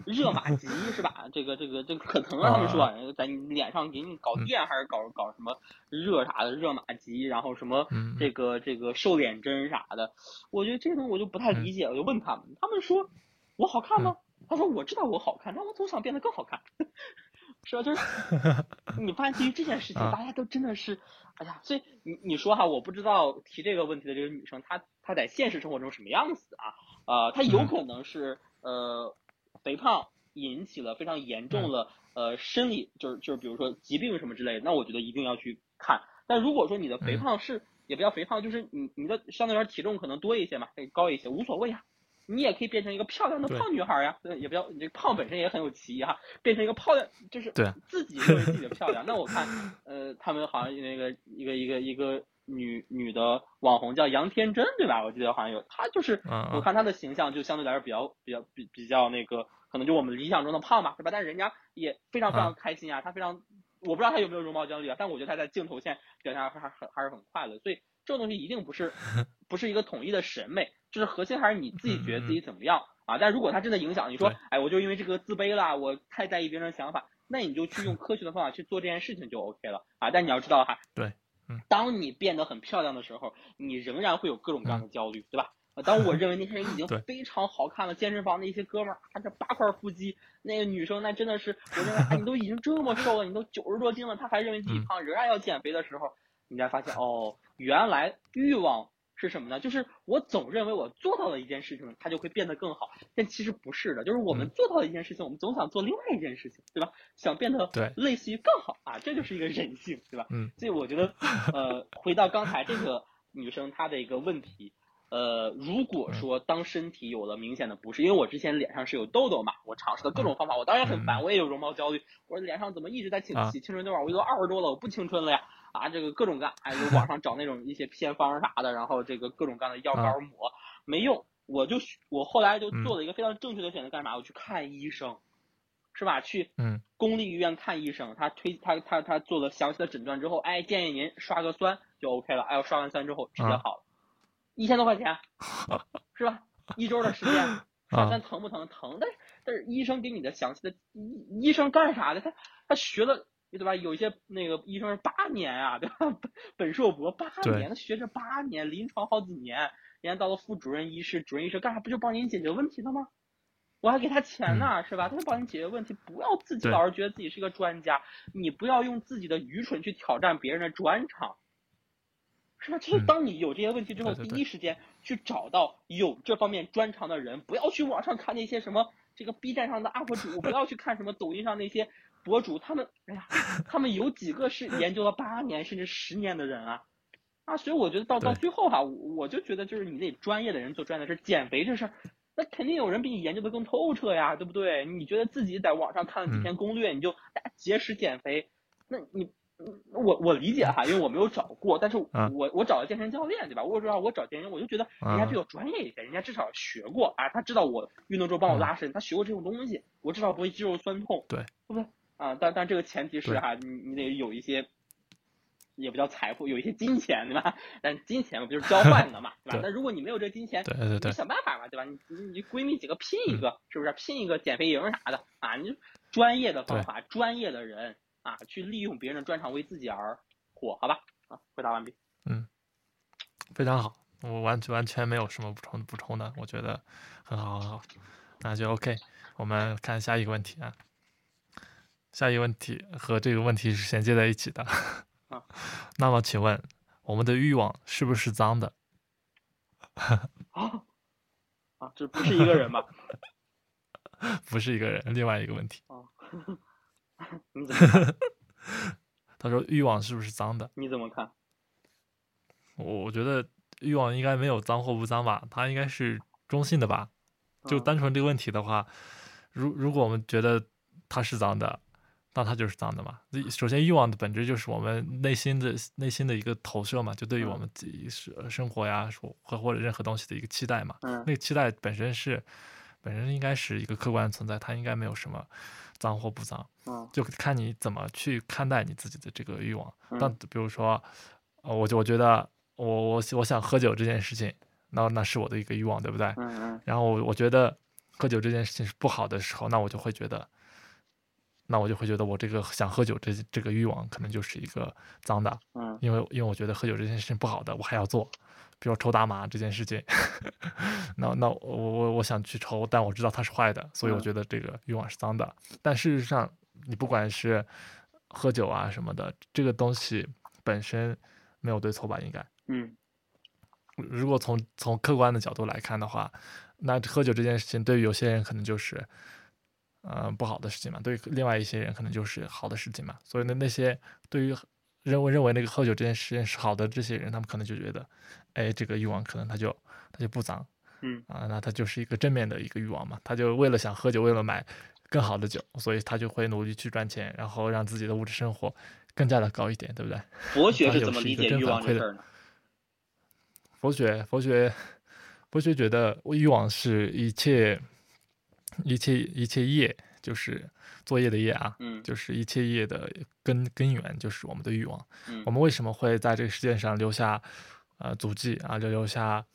热玛吉是吧？这个这个这个可疼啊！他们说在你脸上给你搞电还是搞搞什么热啥的热玛吉，然后什么这个这个瘦脸针啥的，我觉得这东西我就不太理解。我就问他们，他们说我好看吗？他说我知道我好看，但我总想变得更好看，<laughs> 是吧？就是 <laughs> 你发现对于这件事情，大家都真的是，哎呀，所以你你说哈，我不知道提这个问题的这个女生，她她在现实生活中什么样子啊？呃，她有可能是呃。肥胖引起了非常严重的呃生理，就是就是比如说疾病什么之类的，那我觉得一定要去看。但如果说你的肥胖是也不叫肥胖，就是你你的相对来说体重可能多一些嘛，可以高一些，无所谓啊。你也可以变成一个漂亮的胖女孩呀，也不要你这胖本身也很有歧义哈，变成一个漂亮就是自己认为自己的漂亮。那我看呃他们好像那个一个一个一个女女的网红叫杨天真对吧？我记得好像有她就是我看她的形象就相对来说比较比较比比较那个。可能就我们理想中的胖嘛，对吧？但是人家也非常非常开心啊，她非常，我不知道她有没有容貌焦虑啊，但我觉得她在镜头前表现还还很还是很快乐。所以这种东西一定不是 <laughs> 不是一个统一的审美，就是核心还是你自己觉得自己怎么样啊。但如果她真的影响你说，哎，我就因为这个自卑了，我太在意别人的想法，那你就去用科学的方法去做这件事情就 OK 了啊。但你要知道哈，对，当你变得很漂亮的时候，你仍然会有各种各样的焦虑，对吧？当我认为那些人已经 <laughs> 非常好看了，健身房的一些哥们儿，啊，这八块腹肌，那个女生那真的是，<laughs> 我认为啊，你都已经这么瘦了，你都九十多斤了，他还认为自己胖，仍然要减肥的时候，你才发现哦，原来欲望是什么呢？就是我总认为我做到了一件事情，它就会变得更好，但其实不是的，就是我们做到了一件事情，我们总想做另外一件事情，对吧？想变得类似于更好啊，这就是一个人性，对吧？嗯，所以我觉得，呃，回到刚才这个女生她的一个问题。呃，如果说当身体有了明显的不适，因为我之前脸上是有痘痘嘛，我尝试了各种方法，我当然很烦，我也有容貌焦虑，我说脸上怎么一直在起起青春痘啊？我都二十多了，我不青春了呀！啊，这个各种干，哎，就网上找那种一些偏方啥的，然后这个各种各样的药膏抹，没用，我就我后来就做了一个非常正确的选择，干嘛？我去看医生，是吧？去公立医院看医生，他推他他他做了详细的诊断之后，哎，建议您刷个酸就 OK 了，哎，我刷完酸之后直接好了。一千多块钱，<laughs> 是吧？一周的时间，刷酸疼不疼？疼，但是但是医生给你的详细的，医医生干啥的？他他学了，对吧？有一些那个医生是八年啊，对吧？<laughs> 本硕博八年，他学这八年，临床好几年，人家到了副主任医师、主任医师干啥？不就帮您解决问题的吗？我还给他钱呢，是吧？他就帮你解决问题，不要自己老是觉得自己是个专家，你不要用自己的愚蠢去挑战别人的专长。是吧？就是当你有这些问题之后，第一时间去找到有这方面专长的人，不要去网上看那些什么这个 B 站上的 UP 主，不要去看什么抖音上那些博主，他们哎呀，他们有几个是研究了八年甚至十年的人啊？啊，所以我觉得到到最后哈，我就觉得就是你得专业的人做专业的事，减肥这事儿，那肯定有人比你研究的更透彻呀，对不对？你觉得自己在网上看了几篇攻略，你就节食减肥，那你。我我理解哈，因为我没有找过，但是我我找了健身教练，对吧？我说我找健身，我就觉得人家比较专业一些，人家至少学过啊，他知道我运动之后帮我拉伸，他学过这种东西，我至少不会肌肉酸痛，对，对不对？啊，但但这个前提是哈，你你得有一些，也不叫财富，有一些金钱，对吧？但金钱嘛，不就是交换的嘛，<laughs> 对吧？那如果你没有这金钱，对对对，你想办法嘛，对吧？你你你闺蜜几个拼一个，是不是？拼一个减肥营啥的啊？你专业的方法，专业的人。啊，去利用别人的专长为自己而火，好吧？啊，回答完毕。嗯，非常好，我完全完全没有什么补充补充的，我觉得很好很好，那就 OK。我们看下一个问题啊，下一个问题和这个问题是衔接在一起的。啊，<laughs> 那么请问，我们的欲望是不是脏的？啊，啊，这不是一个人吧？<laughs> 不是一个人，另外一个问题。啊，<laughs> 你怎么看？他说欲望是不是脏的？你怎么看？我我觉得欲望应该没有脏或不脏吧，它应该是中性的吧。就单纯这个问题的话，如如果我们觉得它是脏的，那它就是脏的嘛。首先，欲望的本质就是我们内心的内心的一个投射嘛，就对于我们自己是生活呀，或或者任何东西的一个期待嘛。嗯，那个期待本身是本身应该是一个客观存在，它应该没有什么脏或不脏。嗯，就看你怎么去看待你自己的这个欲望。但比如说，呃，我就我觉得我我我想喝酒这件事情。那那是我的一个欲望，对不对？嗯嗯。然后我我觉得喝酒这件事情是不好的时候，那我就会觉得，那我就会觉得我这个想喝酒这这个欲望可能就是一个脏的。嗯。因为因为我觉得喝酒这件事情不好的，我还要做，比如抽大麻这件事情。<laughs> 那那我我我想去抽，但我知道它是坏的，所以我觉得这个欲望是脏的。但事实上，你不管是喝酒啊什么的，这个东西本身没有对错吧？应该。嗯。如果从从客观的角度来看的话，那喝酒这件事情对于有些人可能就是，呃，不好的事情嘛；对于另外一些人可能就是好的事情嘛。所以呢，那些对于认为认为那个喝酒这件事情是好的这些人，他们可能就觉得，哎，这个欲望可能他就他就不脏，嗯啊，那他就是一个正面的一个欲望嘛。他就为了想喝酒，为了买更好的酒，所以他就会努力去赚钱，然后让自己的物质生活更加的高一点，对不对？佛学 <laughs> 是怎么理解欲望这事儿呢？佛学，佛学，<laughs> 佛学觉得欲望是一切，一切一切业，就是作业的业啊，嗯，就是一切业的根根源，就是我们的欲望。嗯，我们为什么会在这个世界上留下呃足迹啊，就留下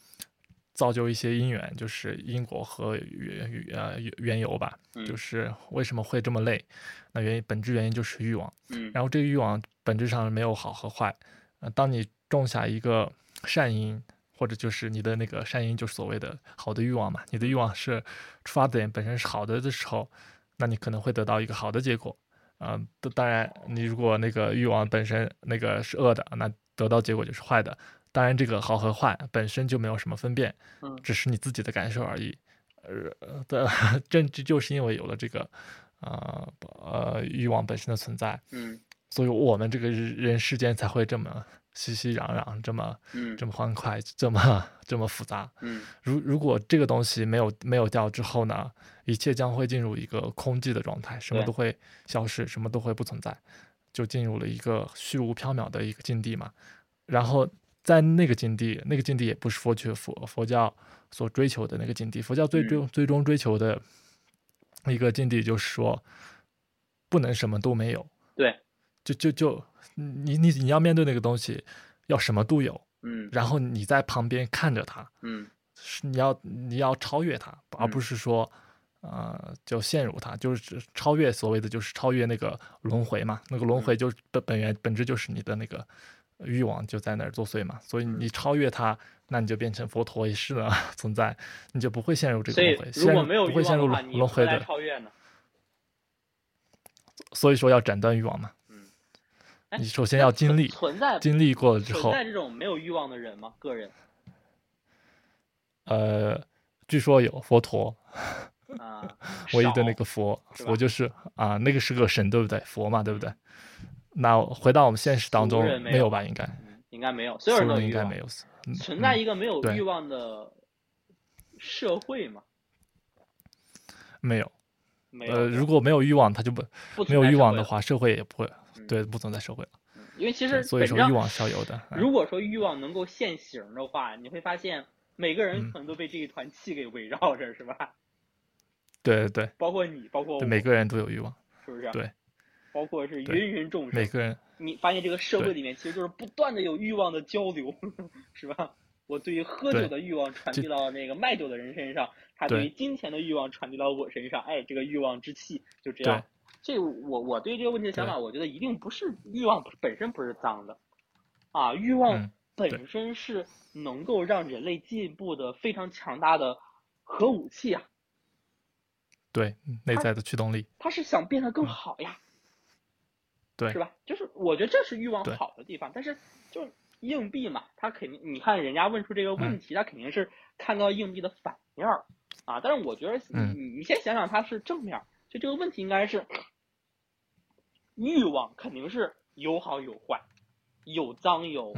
造就一些因缘，就是因果和缘呃缘由吧？就是为什么会这么累？那原因本质原因就是欲望。嗯，然后这个欲望本质上没有好和坏。呃，当你种下一个善因。或者就是你的那个善因，就是所谓的好的欲望嘛。你的欲望是出发点本身是好的的时候，那你可能会得到一个好的结果。嗯，当然，你如果那个欲望本身那个是恶的，那得到结果就是坏的。当然，这个好和坏本身就没有什么分辨，嗯，只是你自己的感受而已。呃，的正就是因为有了这个，呃呃欲望本身的存在，嗯，所以我们这个人世间才会这么。熙熙攘攘，这么这么欢快，这么这么复杂。嗯，如如果这个东西没有没有掉之后呢，一切将会进入一个空寂的状态，什么都会消失，什么都会不存在，就进入了一个虚无缥缈的一个境地嘛。然后在那个境地，那个境地也不是佛学佛佛教所追求的那个境地。佛教最终最终追求的一个境地，就是说不能什么都没有。对，就就就。你你你要面对那个东西，要什么都有，嗯，然后你在旁边看着它，嗯，是你要你要超越它，而不是说，呃，就陷入它，就是超越所谓的就是超越那个轮回嘛，那个轮回就本本源本质就是你的那个欲望就在那儿作祟嘛，所以你超越它，那你就变成佛陀一世的 <laughs> 存在，你就不会陷入这个轮回，如果没有不会陷入轮回的？所以说要斩断欲望嘛。你首先要经历 <laughs> 存在经历过了之后，存在这种没有欲望的人吗？个人？呃，据说有佛陀啊，<laughs> 唯一的那个佛，佛就是啊，那个是个神，对不对？佛嘛，对不对？那回到我们现实当中，没有吧？应该应该没有，所有人都应该没有。存在一个没有欲望的社会吗？没有，没有。呃，如果没有欲望，他就不没有欲望的话，社会也不会。对，不存在社会了。因为其实所以说欲望是要有的。如果说欲望能够现形的话，你会发现每个人可能都被这一团气给围绕着，是吧？对 <laughs> 对对。包括你，包括每个人都有欲望，是不是？对。包括是芸芸众生，每个人。你发现这个社会里面其实就是不断的有欲望的交流，<laughs> 是吧？我对于喝酒的欲望传递到那个卖酒的人身上，他对于金钱的欲望传递到我身上，哎，这个欲望之气就这样。这我我对这个问题的想法，我觉得一定不是欲望本身不是脏的，啊，欲望本身是能够让人类进步的非常强大的核武器啊。对，内在的驱动力。他是想变得更好呀。对。是吧？就是我觉得这是欲望好的地方，但是就硬币嘛，他肯定你看人家问出这个问题，他肯定是看到硬币的反面儿啊。但是我觉得你你先想想，它是正面，就这个问题应该是欲望肯定是有好有坏，有脏有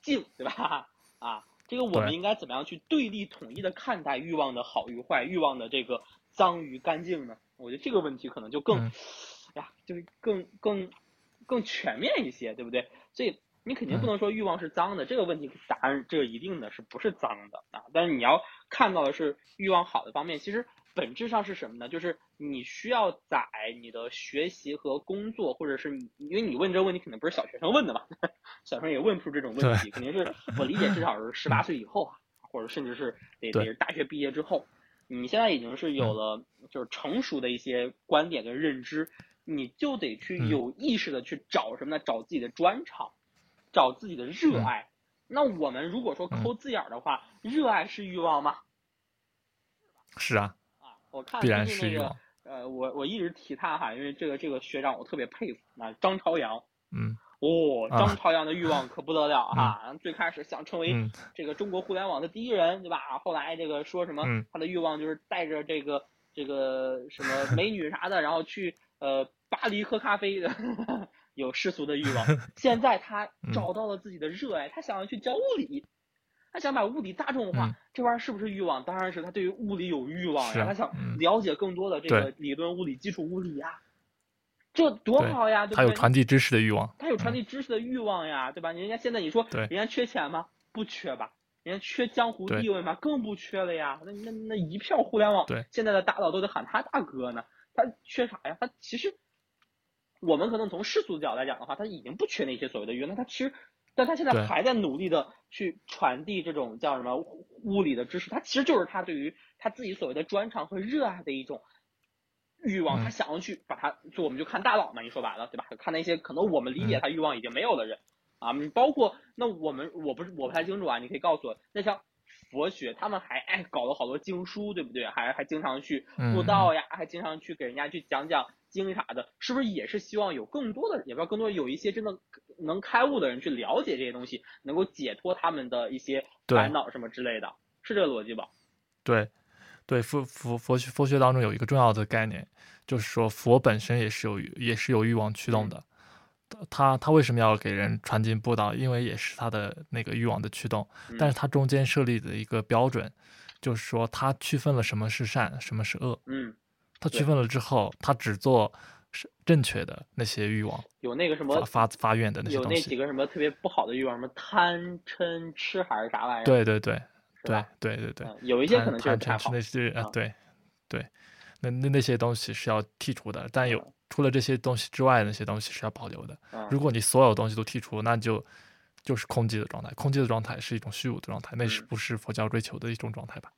净，对吧？<laughs> 啊，这个我们应该怎么样去对立统一的看待欲望的好与坏，欲望的这个脏与干净呢？我觉得这个问题可能就更，呀，就是更更更全面一些，对不对？所以你肯定不能说欲望是脏的，这个问题答案这个一定的是不是脏的啊？但是你要看到的是欲望好的方面，其实本质上是什么呢？就是你需要在你的学习和工作，或者是你，因为你问这个问题肯定不是小学生问的嘛，小学生也问不出这种问题，肯定是我理解至少是十八岁以后啊，或者甚至是得得是大学毕业之后。你现在已经是有了就是成熟的一些观点跟认知，你就得去有意识的去找什么呢？找自己的专长，找自己的热爱。那我们如果说抠字眼儿的话，热爱是欲望吗？是啊。啊，我看必然是那个。呃，我我一直提他哈，因为这个这个学长我特别佩服啊，张朝阳。嗯。哦，张朝阳的欲望可不得了 <laughs> 哈！最开始想成为这个中国互联网的第一人，对吧？后来这个说什么，他的欲望就是带着这个这个什么美女啥的，然后去呃巴黎喝咖啡的，<laughs> 有世俗的欲望。<laughs> 现在他找到了自己的热爱，他想要去教物理，他想把物理大众化。这玩意儿是不是欲望？当然是他对于物理有欲望呀，他想了解更多的这个理论物理、基础物理呀。这多好呀！他有传递知识的欲望，他有传递知识的欲望呀，对吧？人家现在你说，人家缺钱吗？不缺吧？人家缺江湖地位吗？更不缺了呀！那那那一票互联网现在的大佬都得喊他大哥呢。他缺啥呀？他其实，我们可能从世俗的角度来讲的话，他已经不缺那些所谓的欲望。那他其实，但他现在还在努力的去传递这种叫什么物理的知识。他其实就是他对于他自己所谓的专长和热爱的一种。欲望，他想要去把他，就我们就看大佬嘛，你说白了，对吧？看那些可能我们理解他欲望已经没有的人，啊，包括那我们我不是我不太清楚啊，你可以告诉我，那像佛学，他们还哎搞了好多经书，对不对？还还经常去布道呀，还经常去给人家去讲讲经啥的，是不是也是希望有更多的，也不知道更多有一些真的能开悟的人去了解这些东西，能够解脱他们的一些烦恼什么之类的，是这个逻辑吧？对。对佛佛佛学佛学当中有一个重要的概念，就是说佛本身也是有也是有欲望驱动的，他他为什么要给人传经布道？因为也是他的那个欲望的驱动，但是他中间设立的一个标准，就是说他区分了什么是善，什么是恶。嗯，他区分了之后，他只做是正确的那些欲望，有那个什么发发愿的那些东西，有那几个什么特别不好的欲望，什么贪嗔痴还是啥玩意儿？对对对。对对对对，有一些可能就是贪嗔痴那些啊，对对，那那那些东西是要剔除的，但有除了这些东西之外，那些东西是要保留的。如果你所有东西都剔除，那就就是空寂的状态。空寂的状态是一种虚无的状态，那是不是佛教追求的一种状态吧？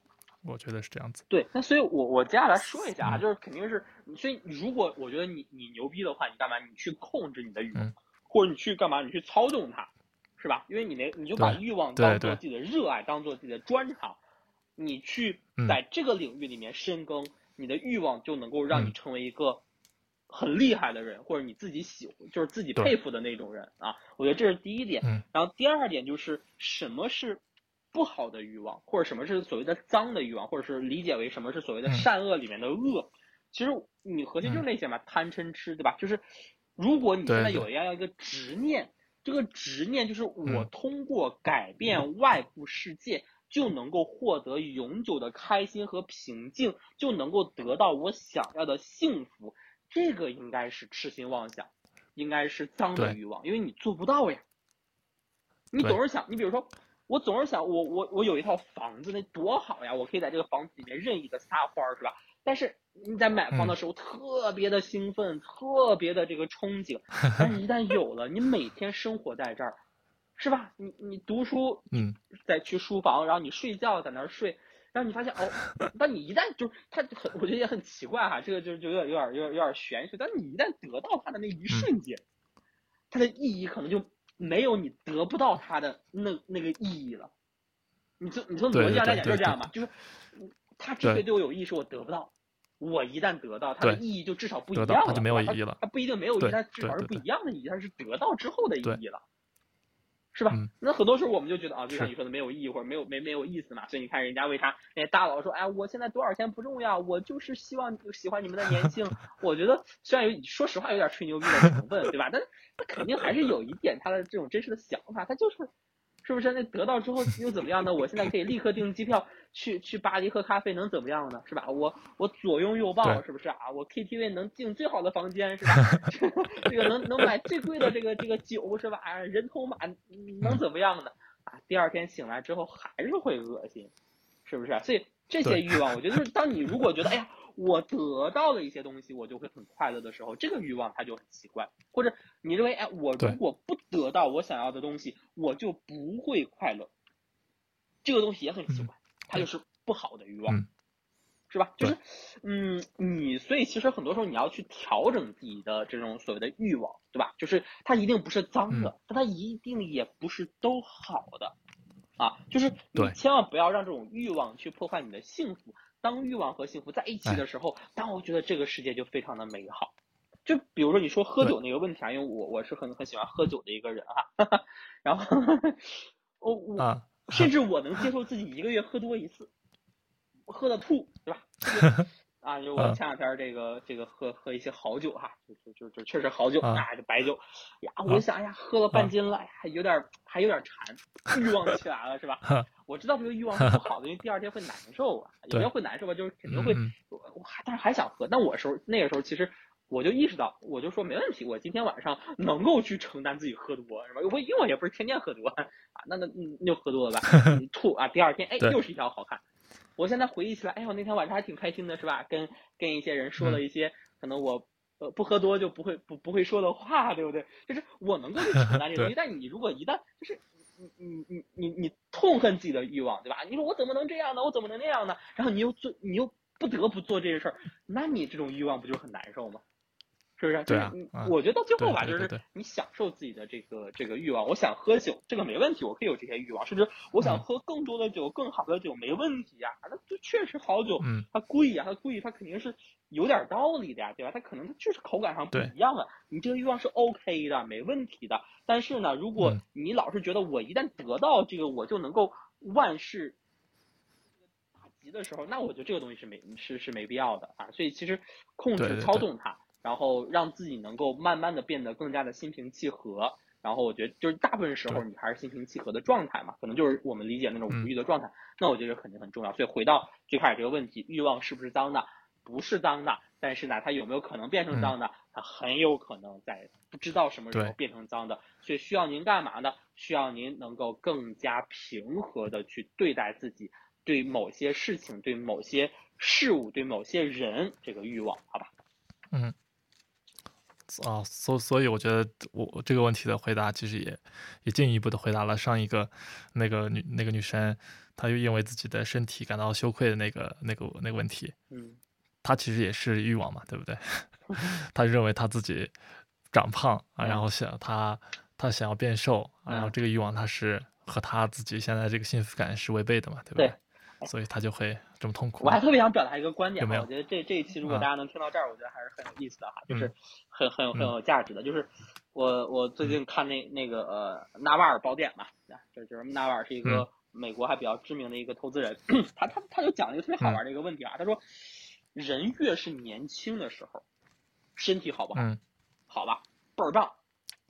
我觉得是这样子。对，那所以，我我接下来说一下啊，就是肯定是，所以如果我觉得你你牛逼的话，你干嘛？你去控制你的欲望，或者你去干嘛？你去操纵它。是吧？因为你那你就把欲望当做自己的热爱，当做自己的专长，你去在这个领域里面深耕，你的欲望就能够让你成为一个很厉害的人，或者你自己喜就是自己佩服的那种人啊。我觉得这是第一点。然后第二点就是什么是不好的欲望，或者什么是所谓的脏的欲望，或者是理解为什么是所谓的善恶里面的恶。其实你核心就是那些嘛，贪嗔痴，对吧？就是如果你现在有一样一个执念。这个执念就是我通过改变外部世界就能够获得永久的开心和平静，就能够得到我想要的幸福。这个应该是痴心妄想，应该是脏的欲望，因为你做不到呀。你总是想，你比如说，我总是想，我我我有一套房子，那多好呀！我可以在这个房子里面任意的撒欢儿，是吧？但是你在买房的时候特别的兴奋，特别的这个憧憬，<laughs> 但是一旦有了，你每天生活在这儿，是吧？你你读书，嗯，再去书房，然后你睡觉在那儿睡，然后你发现哦，<laughs> 但你一旦就是它很，我觉得也很奇怪哈，这个就就有点有点有点有点玄学，但你一旦得到它的那一瞬间，它的意义可能就没有你得不到它的那那个意义了。你从你从逻辑上来讲就是这样吧，就是。它之所以对我有意义，是我得不到。我一旦得到，它的意义就至少不一样了。它就没有意义了。它不一定没有意义，它至少是不一样的意义。它是得到之后的意义了。是吧？那很多时候我们就觉得啊，就像你说的没有意义或者没有没没有意思嘛。所以你看人家为啥那些大佬说，哎，我现在多少钱不重要，我就是希望喜欢你们的年轻。<laughs> 我觉得虽然有说实话有点吹牛逼的成分，对吧？但他肯定还是有一点他的这种真实的想法，他就是。是不是那得到之后又怎么样呢？我现在可以立刻订机票去去巴黎喝咖啡，能怎么样呢？是吧？我我左拥右抱，是不是啊？我 KTV 能进最好的房间，是吧？这个能能买最贵的这个这个酒，是吧？人头马能怎么样呢？啊，第二天醒来之后还是会恶心，是不是？所以这些欲望，我觉得就是当你如果觉得哎呀。我得到了一些东西，我就会很快乐的时候，这个欲望它就很奇怪。或者你认为，哎，我如果不得到我想要的东西，我就不会快乐。这个东西也很奇怪，它就是不好的欲望，是吧？就是，嗯，你所以其实很多时候你要去调整自己的这种所谓的欲望，对吧？就是它一定不是脏的，但它一定也不是都好的，啊，就是你千万不要让这种欲望去破坏你的幸福。当欲望和幸福在一起的时候，当我觉得这个世界就非常的美好。就比如说你说喝酒那个问题啊，因为我我是很很喜欢喝酒的一个人哈，<laughs> 然后我我甚至我能接受自己一个月喝多一次，喝的吐，对吧？<laughs> 啊，就我前两天这个这个喝喝一些好酒哈，就就就就确实好酒啊，这白酒呀，我想哎呀，喝了半斤了，还有点还有点馋，欲望起来了是吧？我知道这个欲望是不 <laughs> 好的，因为第二天会难受啊，也不要会难受吧，就是肯定会，我还但是还想喝。那我时候那个时候其实我就意识到，我就说没问题，我今天晚上能够去承担自己喝多是吧？我因为我也不是天天喝多啊，那那那就喝多了吧，<laughs> 吐啊，第二天哎又是一条好汉。我现在回忆起来，哎呦，那天晚上还挺开心的，是吧？跟跟一些人说了一些可能我呃不喝多就不会不不会说的话，对不对？就是我能够去承担这东西，<laughs> 但你如果一旦就是你你你你你痛恨自己的欲望，对吧？你说我怎么能这样呢？我怎么能那样呢？然后你又做你又不得不做这些事儿，那你这种欲望不就很难受吗？是不是？对啊，我觉得到最后吧，就是你享受自己的这个这个欲望。我想喝酒，这个没问题，我可以有这些欲望。甚至我想喝更多的酒，更好的酒，没问题呀。那这确实好酒，它贵呀，它贵，它肯定是有点道理的呀，对吧？它可能它就是口感上不一样啊。你这个欲望是 OK 的，没问题的。但是呢，如果你老是觉得我一旦得到这个，我就能够万事大吉的时候，那我觉得这个东西是没是是没必要的啊。所以其实控制操纵它。然后让自己能够慢慢的变得更加的心平气和，然后我觉得就是大部分时候你还是心平气和的状态嘛，可能就是我们理解那种无欲的状态，那我觉得肯定很重要。所以回到最开始这个问题，欲望是不是脏的？不是脏的，但是呢，它有没有可能变成脏的？它很有可能在不知道什么时候变成脏的，所以需要您干嘛呢？需要您能够更加平和的去对待自己对某些事情、对某些事物、对某些人这个欲望，好吧？嗯。啊，所所以我觉得我这个问题的回答其实也也进一步的回答了上一个那个女那个女生，她又因为自己的身体感到羞愧的那个那个那个问题。嗯，她其实也是欲望嘛，对不对？<laughs> 她认为她自己长胖啊，然后想她她想要变瘦，然后这个欲望她是和她自己现在这个幸福感是违背的嘛，对不对？所以他就会这么痛苦。我还特别想表达一个观点，有我觉得这这一期如果大家能听到这儿，我觉得还是很有意思的哈，就是很很有很有价值的。就是我我最近看那那个呃纳瓦尔宝典嘛，就就是纳瓦尔是一个美国还比较知名的一个投资人，<clears throat> 他他他就讲了一个特别好玩的一个问题啊，他说人越是年轻的时候，身体好不好？好吧，倍儿棒，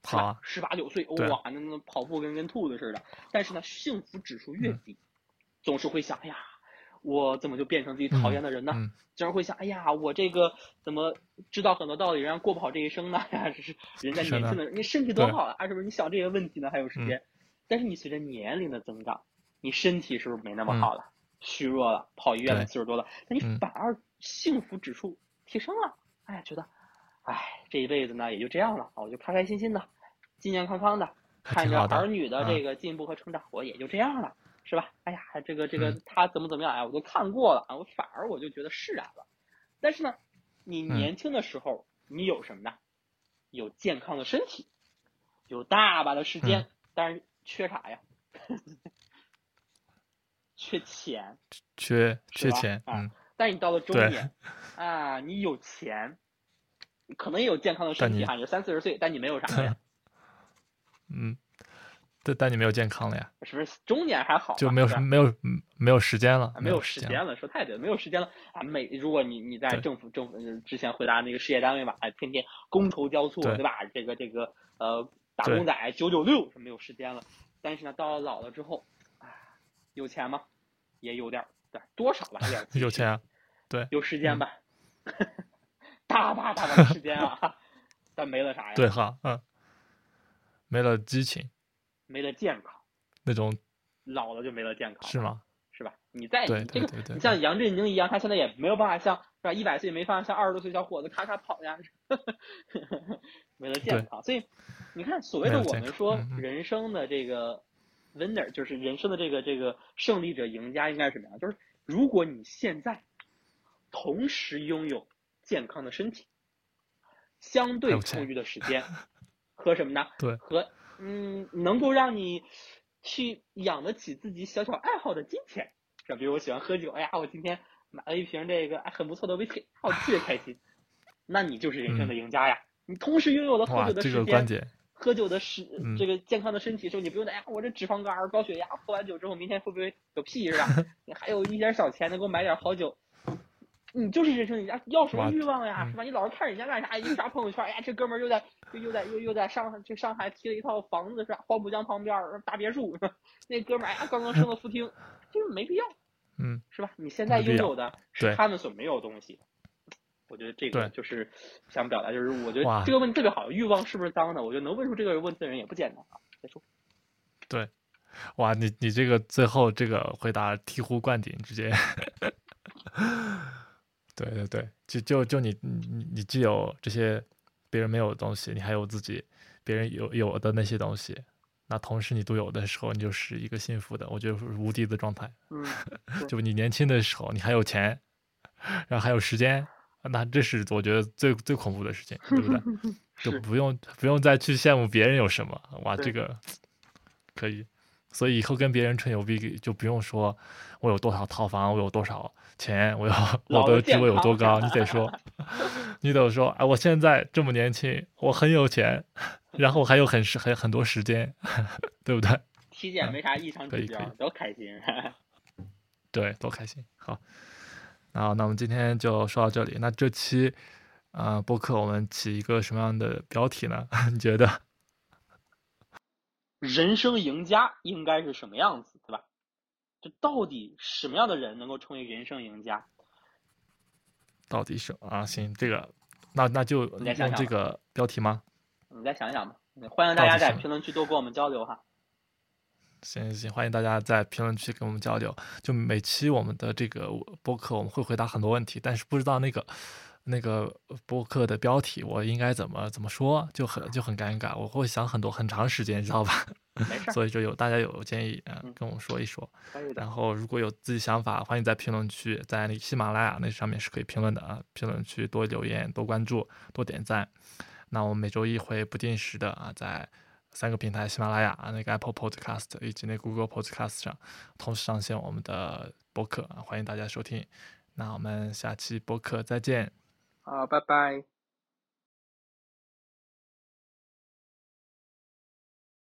好，十八九岁哇，那那跑步跟跟兔子似的。但是呢，幸福指数越低。总是会想，哎呀，我怎么就变成自己讨厌的人呢？经常会想，哎呀，我这个怎么知道很多道理，然后过不好这一生呢？呀，这 <laughs> 是人家年轻的，你身体多好啊，是不是？你想这些问题呢，还有时间。但是你随着年龄的增长，你身体是不是没那么好了，虚弱了，跑医院的次数多了？那你反而幸福指数提升了。哎，觉得，哎，这一辈子呢也就这样了，我就开开心心的，健健康康的，看着儿女的这个进步和成长，我也就这样了。是吧？哎呀，这个这个他怎么怎么样？哎，我都看过了啊，我反而我就觉得释然了。但是呢，你年轻的时候你有什么呢？有健康的身体，有大把的时间，但是缺啥呀？<laughs> 缺钱，缺缺钱啊！但你到了中年 <laughs> 啊，你有钱，可能也有健康的身体哈，你三四十岁，但你没有啥 <laughs> 呀？嗯。但但你没有健康了呀？是不是中年还好？就没有没有没有时间了，没有时间了，说太对了，没有时间了啊！每如果你你在政府政府之前回答那个事业单位吧，哎，天天觥筹交错，对吧？这个这个呃，打工仔九九六是没有时间了。但是呢，到了老了之后，啊，有钱吗？也有点，对，多少吧，有点。<laughs> 有钱，对，有时间吧，大把大把的时间啊，<laughs> 但没了啥呀？对哈，嗯，没了激情。没了健康，那种老了就没了健康，是吗？是吧？你在你这个，你像杨振宁一样，他现在也没有办法像是吧？一百岁没法像二十多岁小伙子咔咔跑呀，<laughs> 没了健康。所以你看，所谓的我们说人生的这个 winner，就是人生的这个这个胜利者、赢家，应该是什么样？就是如果你现在同时拥有健康的身体、相对充裕的时间和什么呢？<laughs> 对，和。嗯，能够让你去养得起自己小小爱好的金钱，是吧？比如我喜欢喝酒，哎呀，我今天买了一瓶这个很不错的威士忌，我特别开心。那你就是人生的赢家呀！你同时拥有了喝酒的时间，喝酒的时这个健康的身体时候，你不用哎呀，我这脂肪肝、高血压，喝完酒之后明天会不会有屁是吧？<laughs> 你还有一点小钱，能给我买点好酒。你就是人生赢家，要什么欲望呀？是吧？你老是看人家干啥？一刷朋友圈，哎呀，这哥们儿又在又又在又又在上去上海提了一套房子，是吧？黄浦江旁边大别墅，<laughs> 那哥们儿哎呀，刚刚升了副厅，就是没必要，嗯，是吧？你现在拥有的是他们所没有东西。我觉得这个就是想表达，就是我觉得这个问题特别好，欲望是不是脏的？我觉得能问出这个问题的人也不简单啊。再说，对，哇，你你这个最后这个回答醍醐灌顶，直接。对对对，就就就你你你既有这些别人没有的东西，你还有自己别人有有的那些东西，那同时你都有的时候，你就是一个幸福的，我觉得是无敌的状态。<laughs> 嗯，就你年轻的时候，你还有钱，然后还有时间，那这是我觉得最最恐怖的事情，对不对？<laughs> 就不用不用再去羡慕别人有什么，哇，这个可以。所以以后跟别人吹牛逼，就不用说我有多少套房，我有多少钱，我要我的职位有多高，你 <laughs> 得说，<laughs> 你得说，哎，我现在这么年轻，我很有钱，<laughs> 然后还有很时很很多时间，对不对？体检没啥异常指标，多开心。对，多开心。好，那那我们今天就说到这里。那这期啊播客我们起一个什么样的标题呢？你觉得？人生赢家应该是什么样子，对吧？这到底什么样的人能够成为人生赢家？到底是啊，行，这个那那就用这个标题吗？你再想想吧。欢迎大家在评论区多跟我们交流哈。行行行，欢迎大家在评论区跟我们交流。就每期我们的这个播客，我们会回答很多问题，但是不知道那个。那个播客的标题我应该怎么怎么说就很就很尴尬，我会想很多很长时间，知道吧？<laughs> 所以就有大家有建议啊，跟我说一说。然后如果有自己想法，欢迎在评论区，在那个喜马拉雅那上面是可以评论的啊。评论区多留言、多关注、多点赞。那我们每周一会不定时的啊，在三个平台：喜马拉雅、那个 Apple Podcast 以及那 Google Podcast 上同时上线我们的播客啊，欢迎大家收听。那我们下期播客再见。好，拜拜。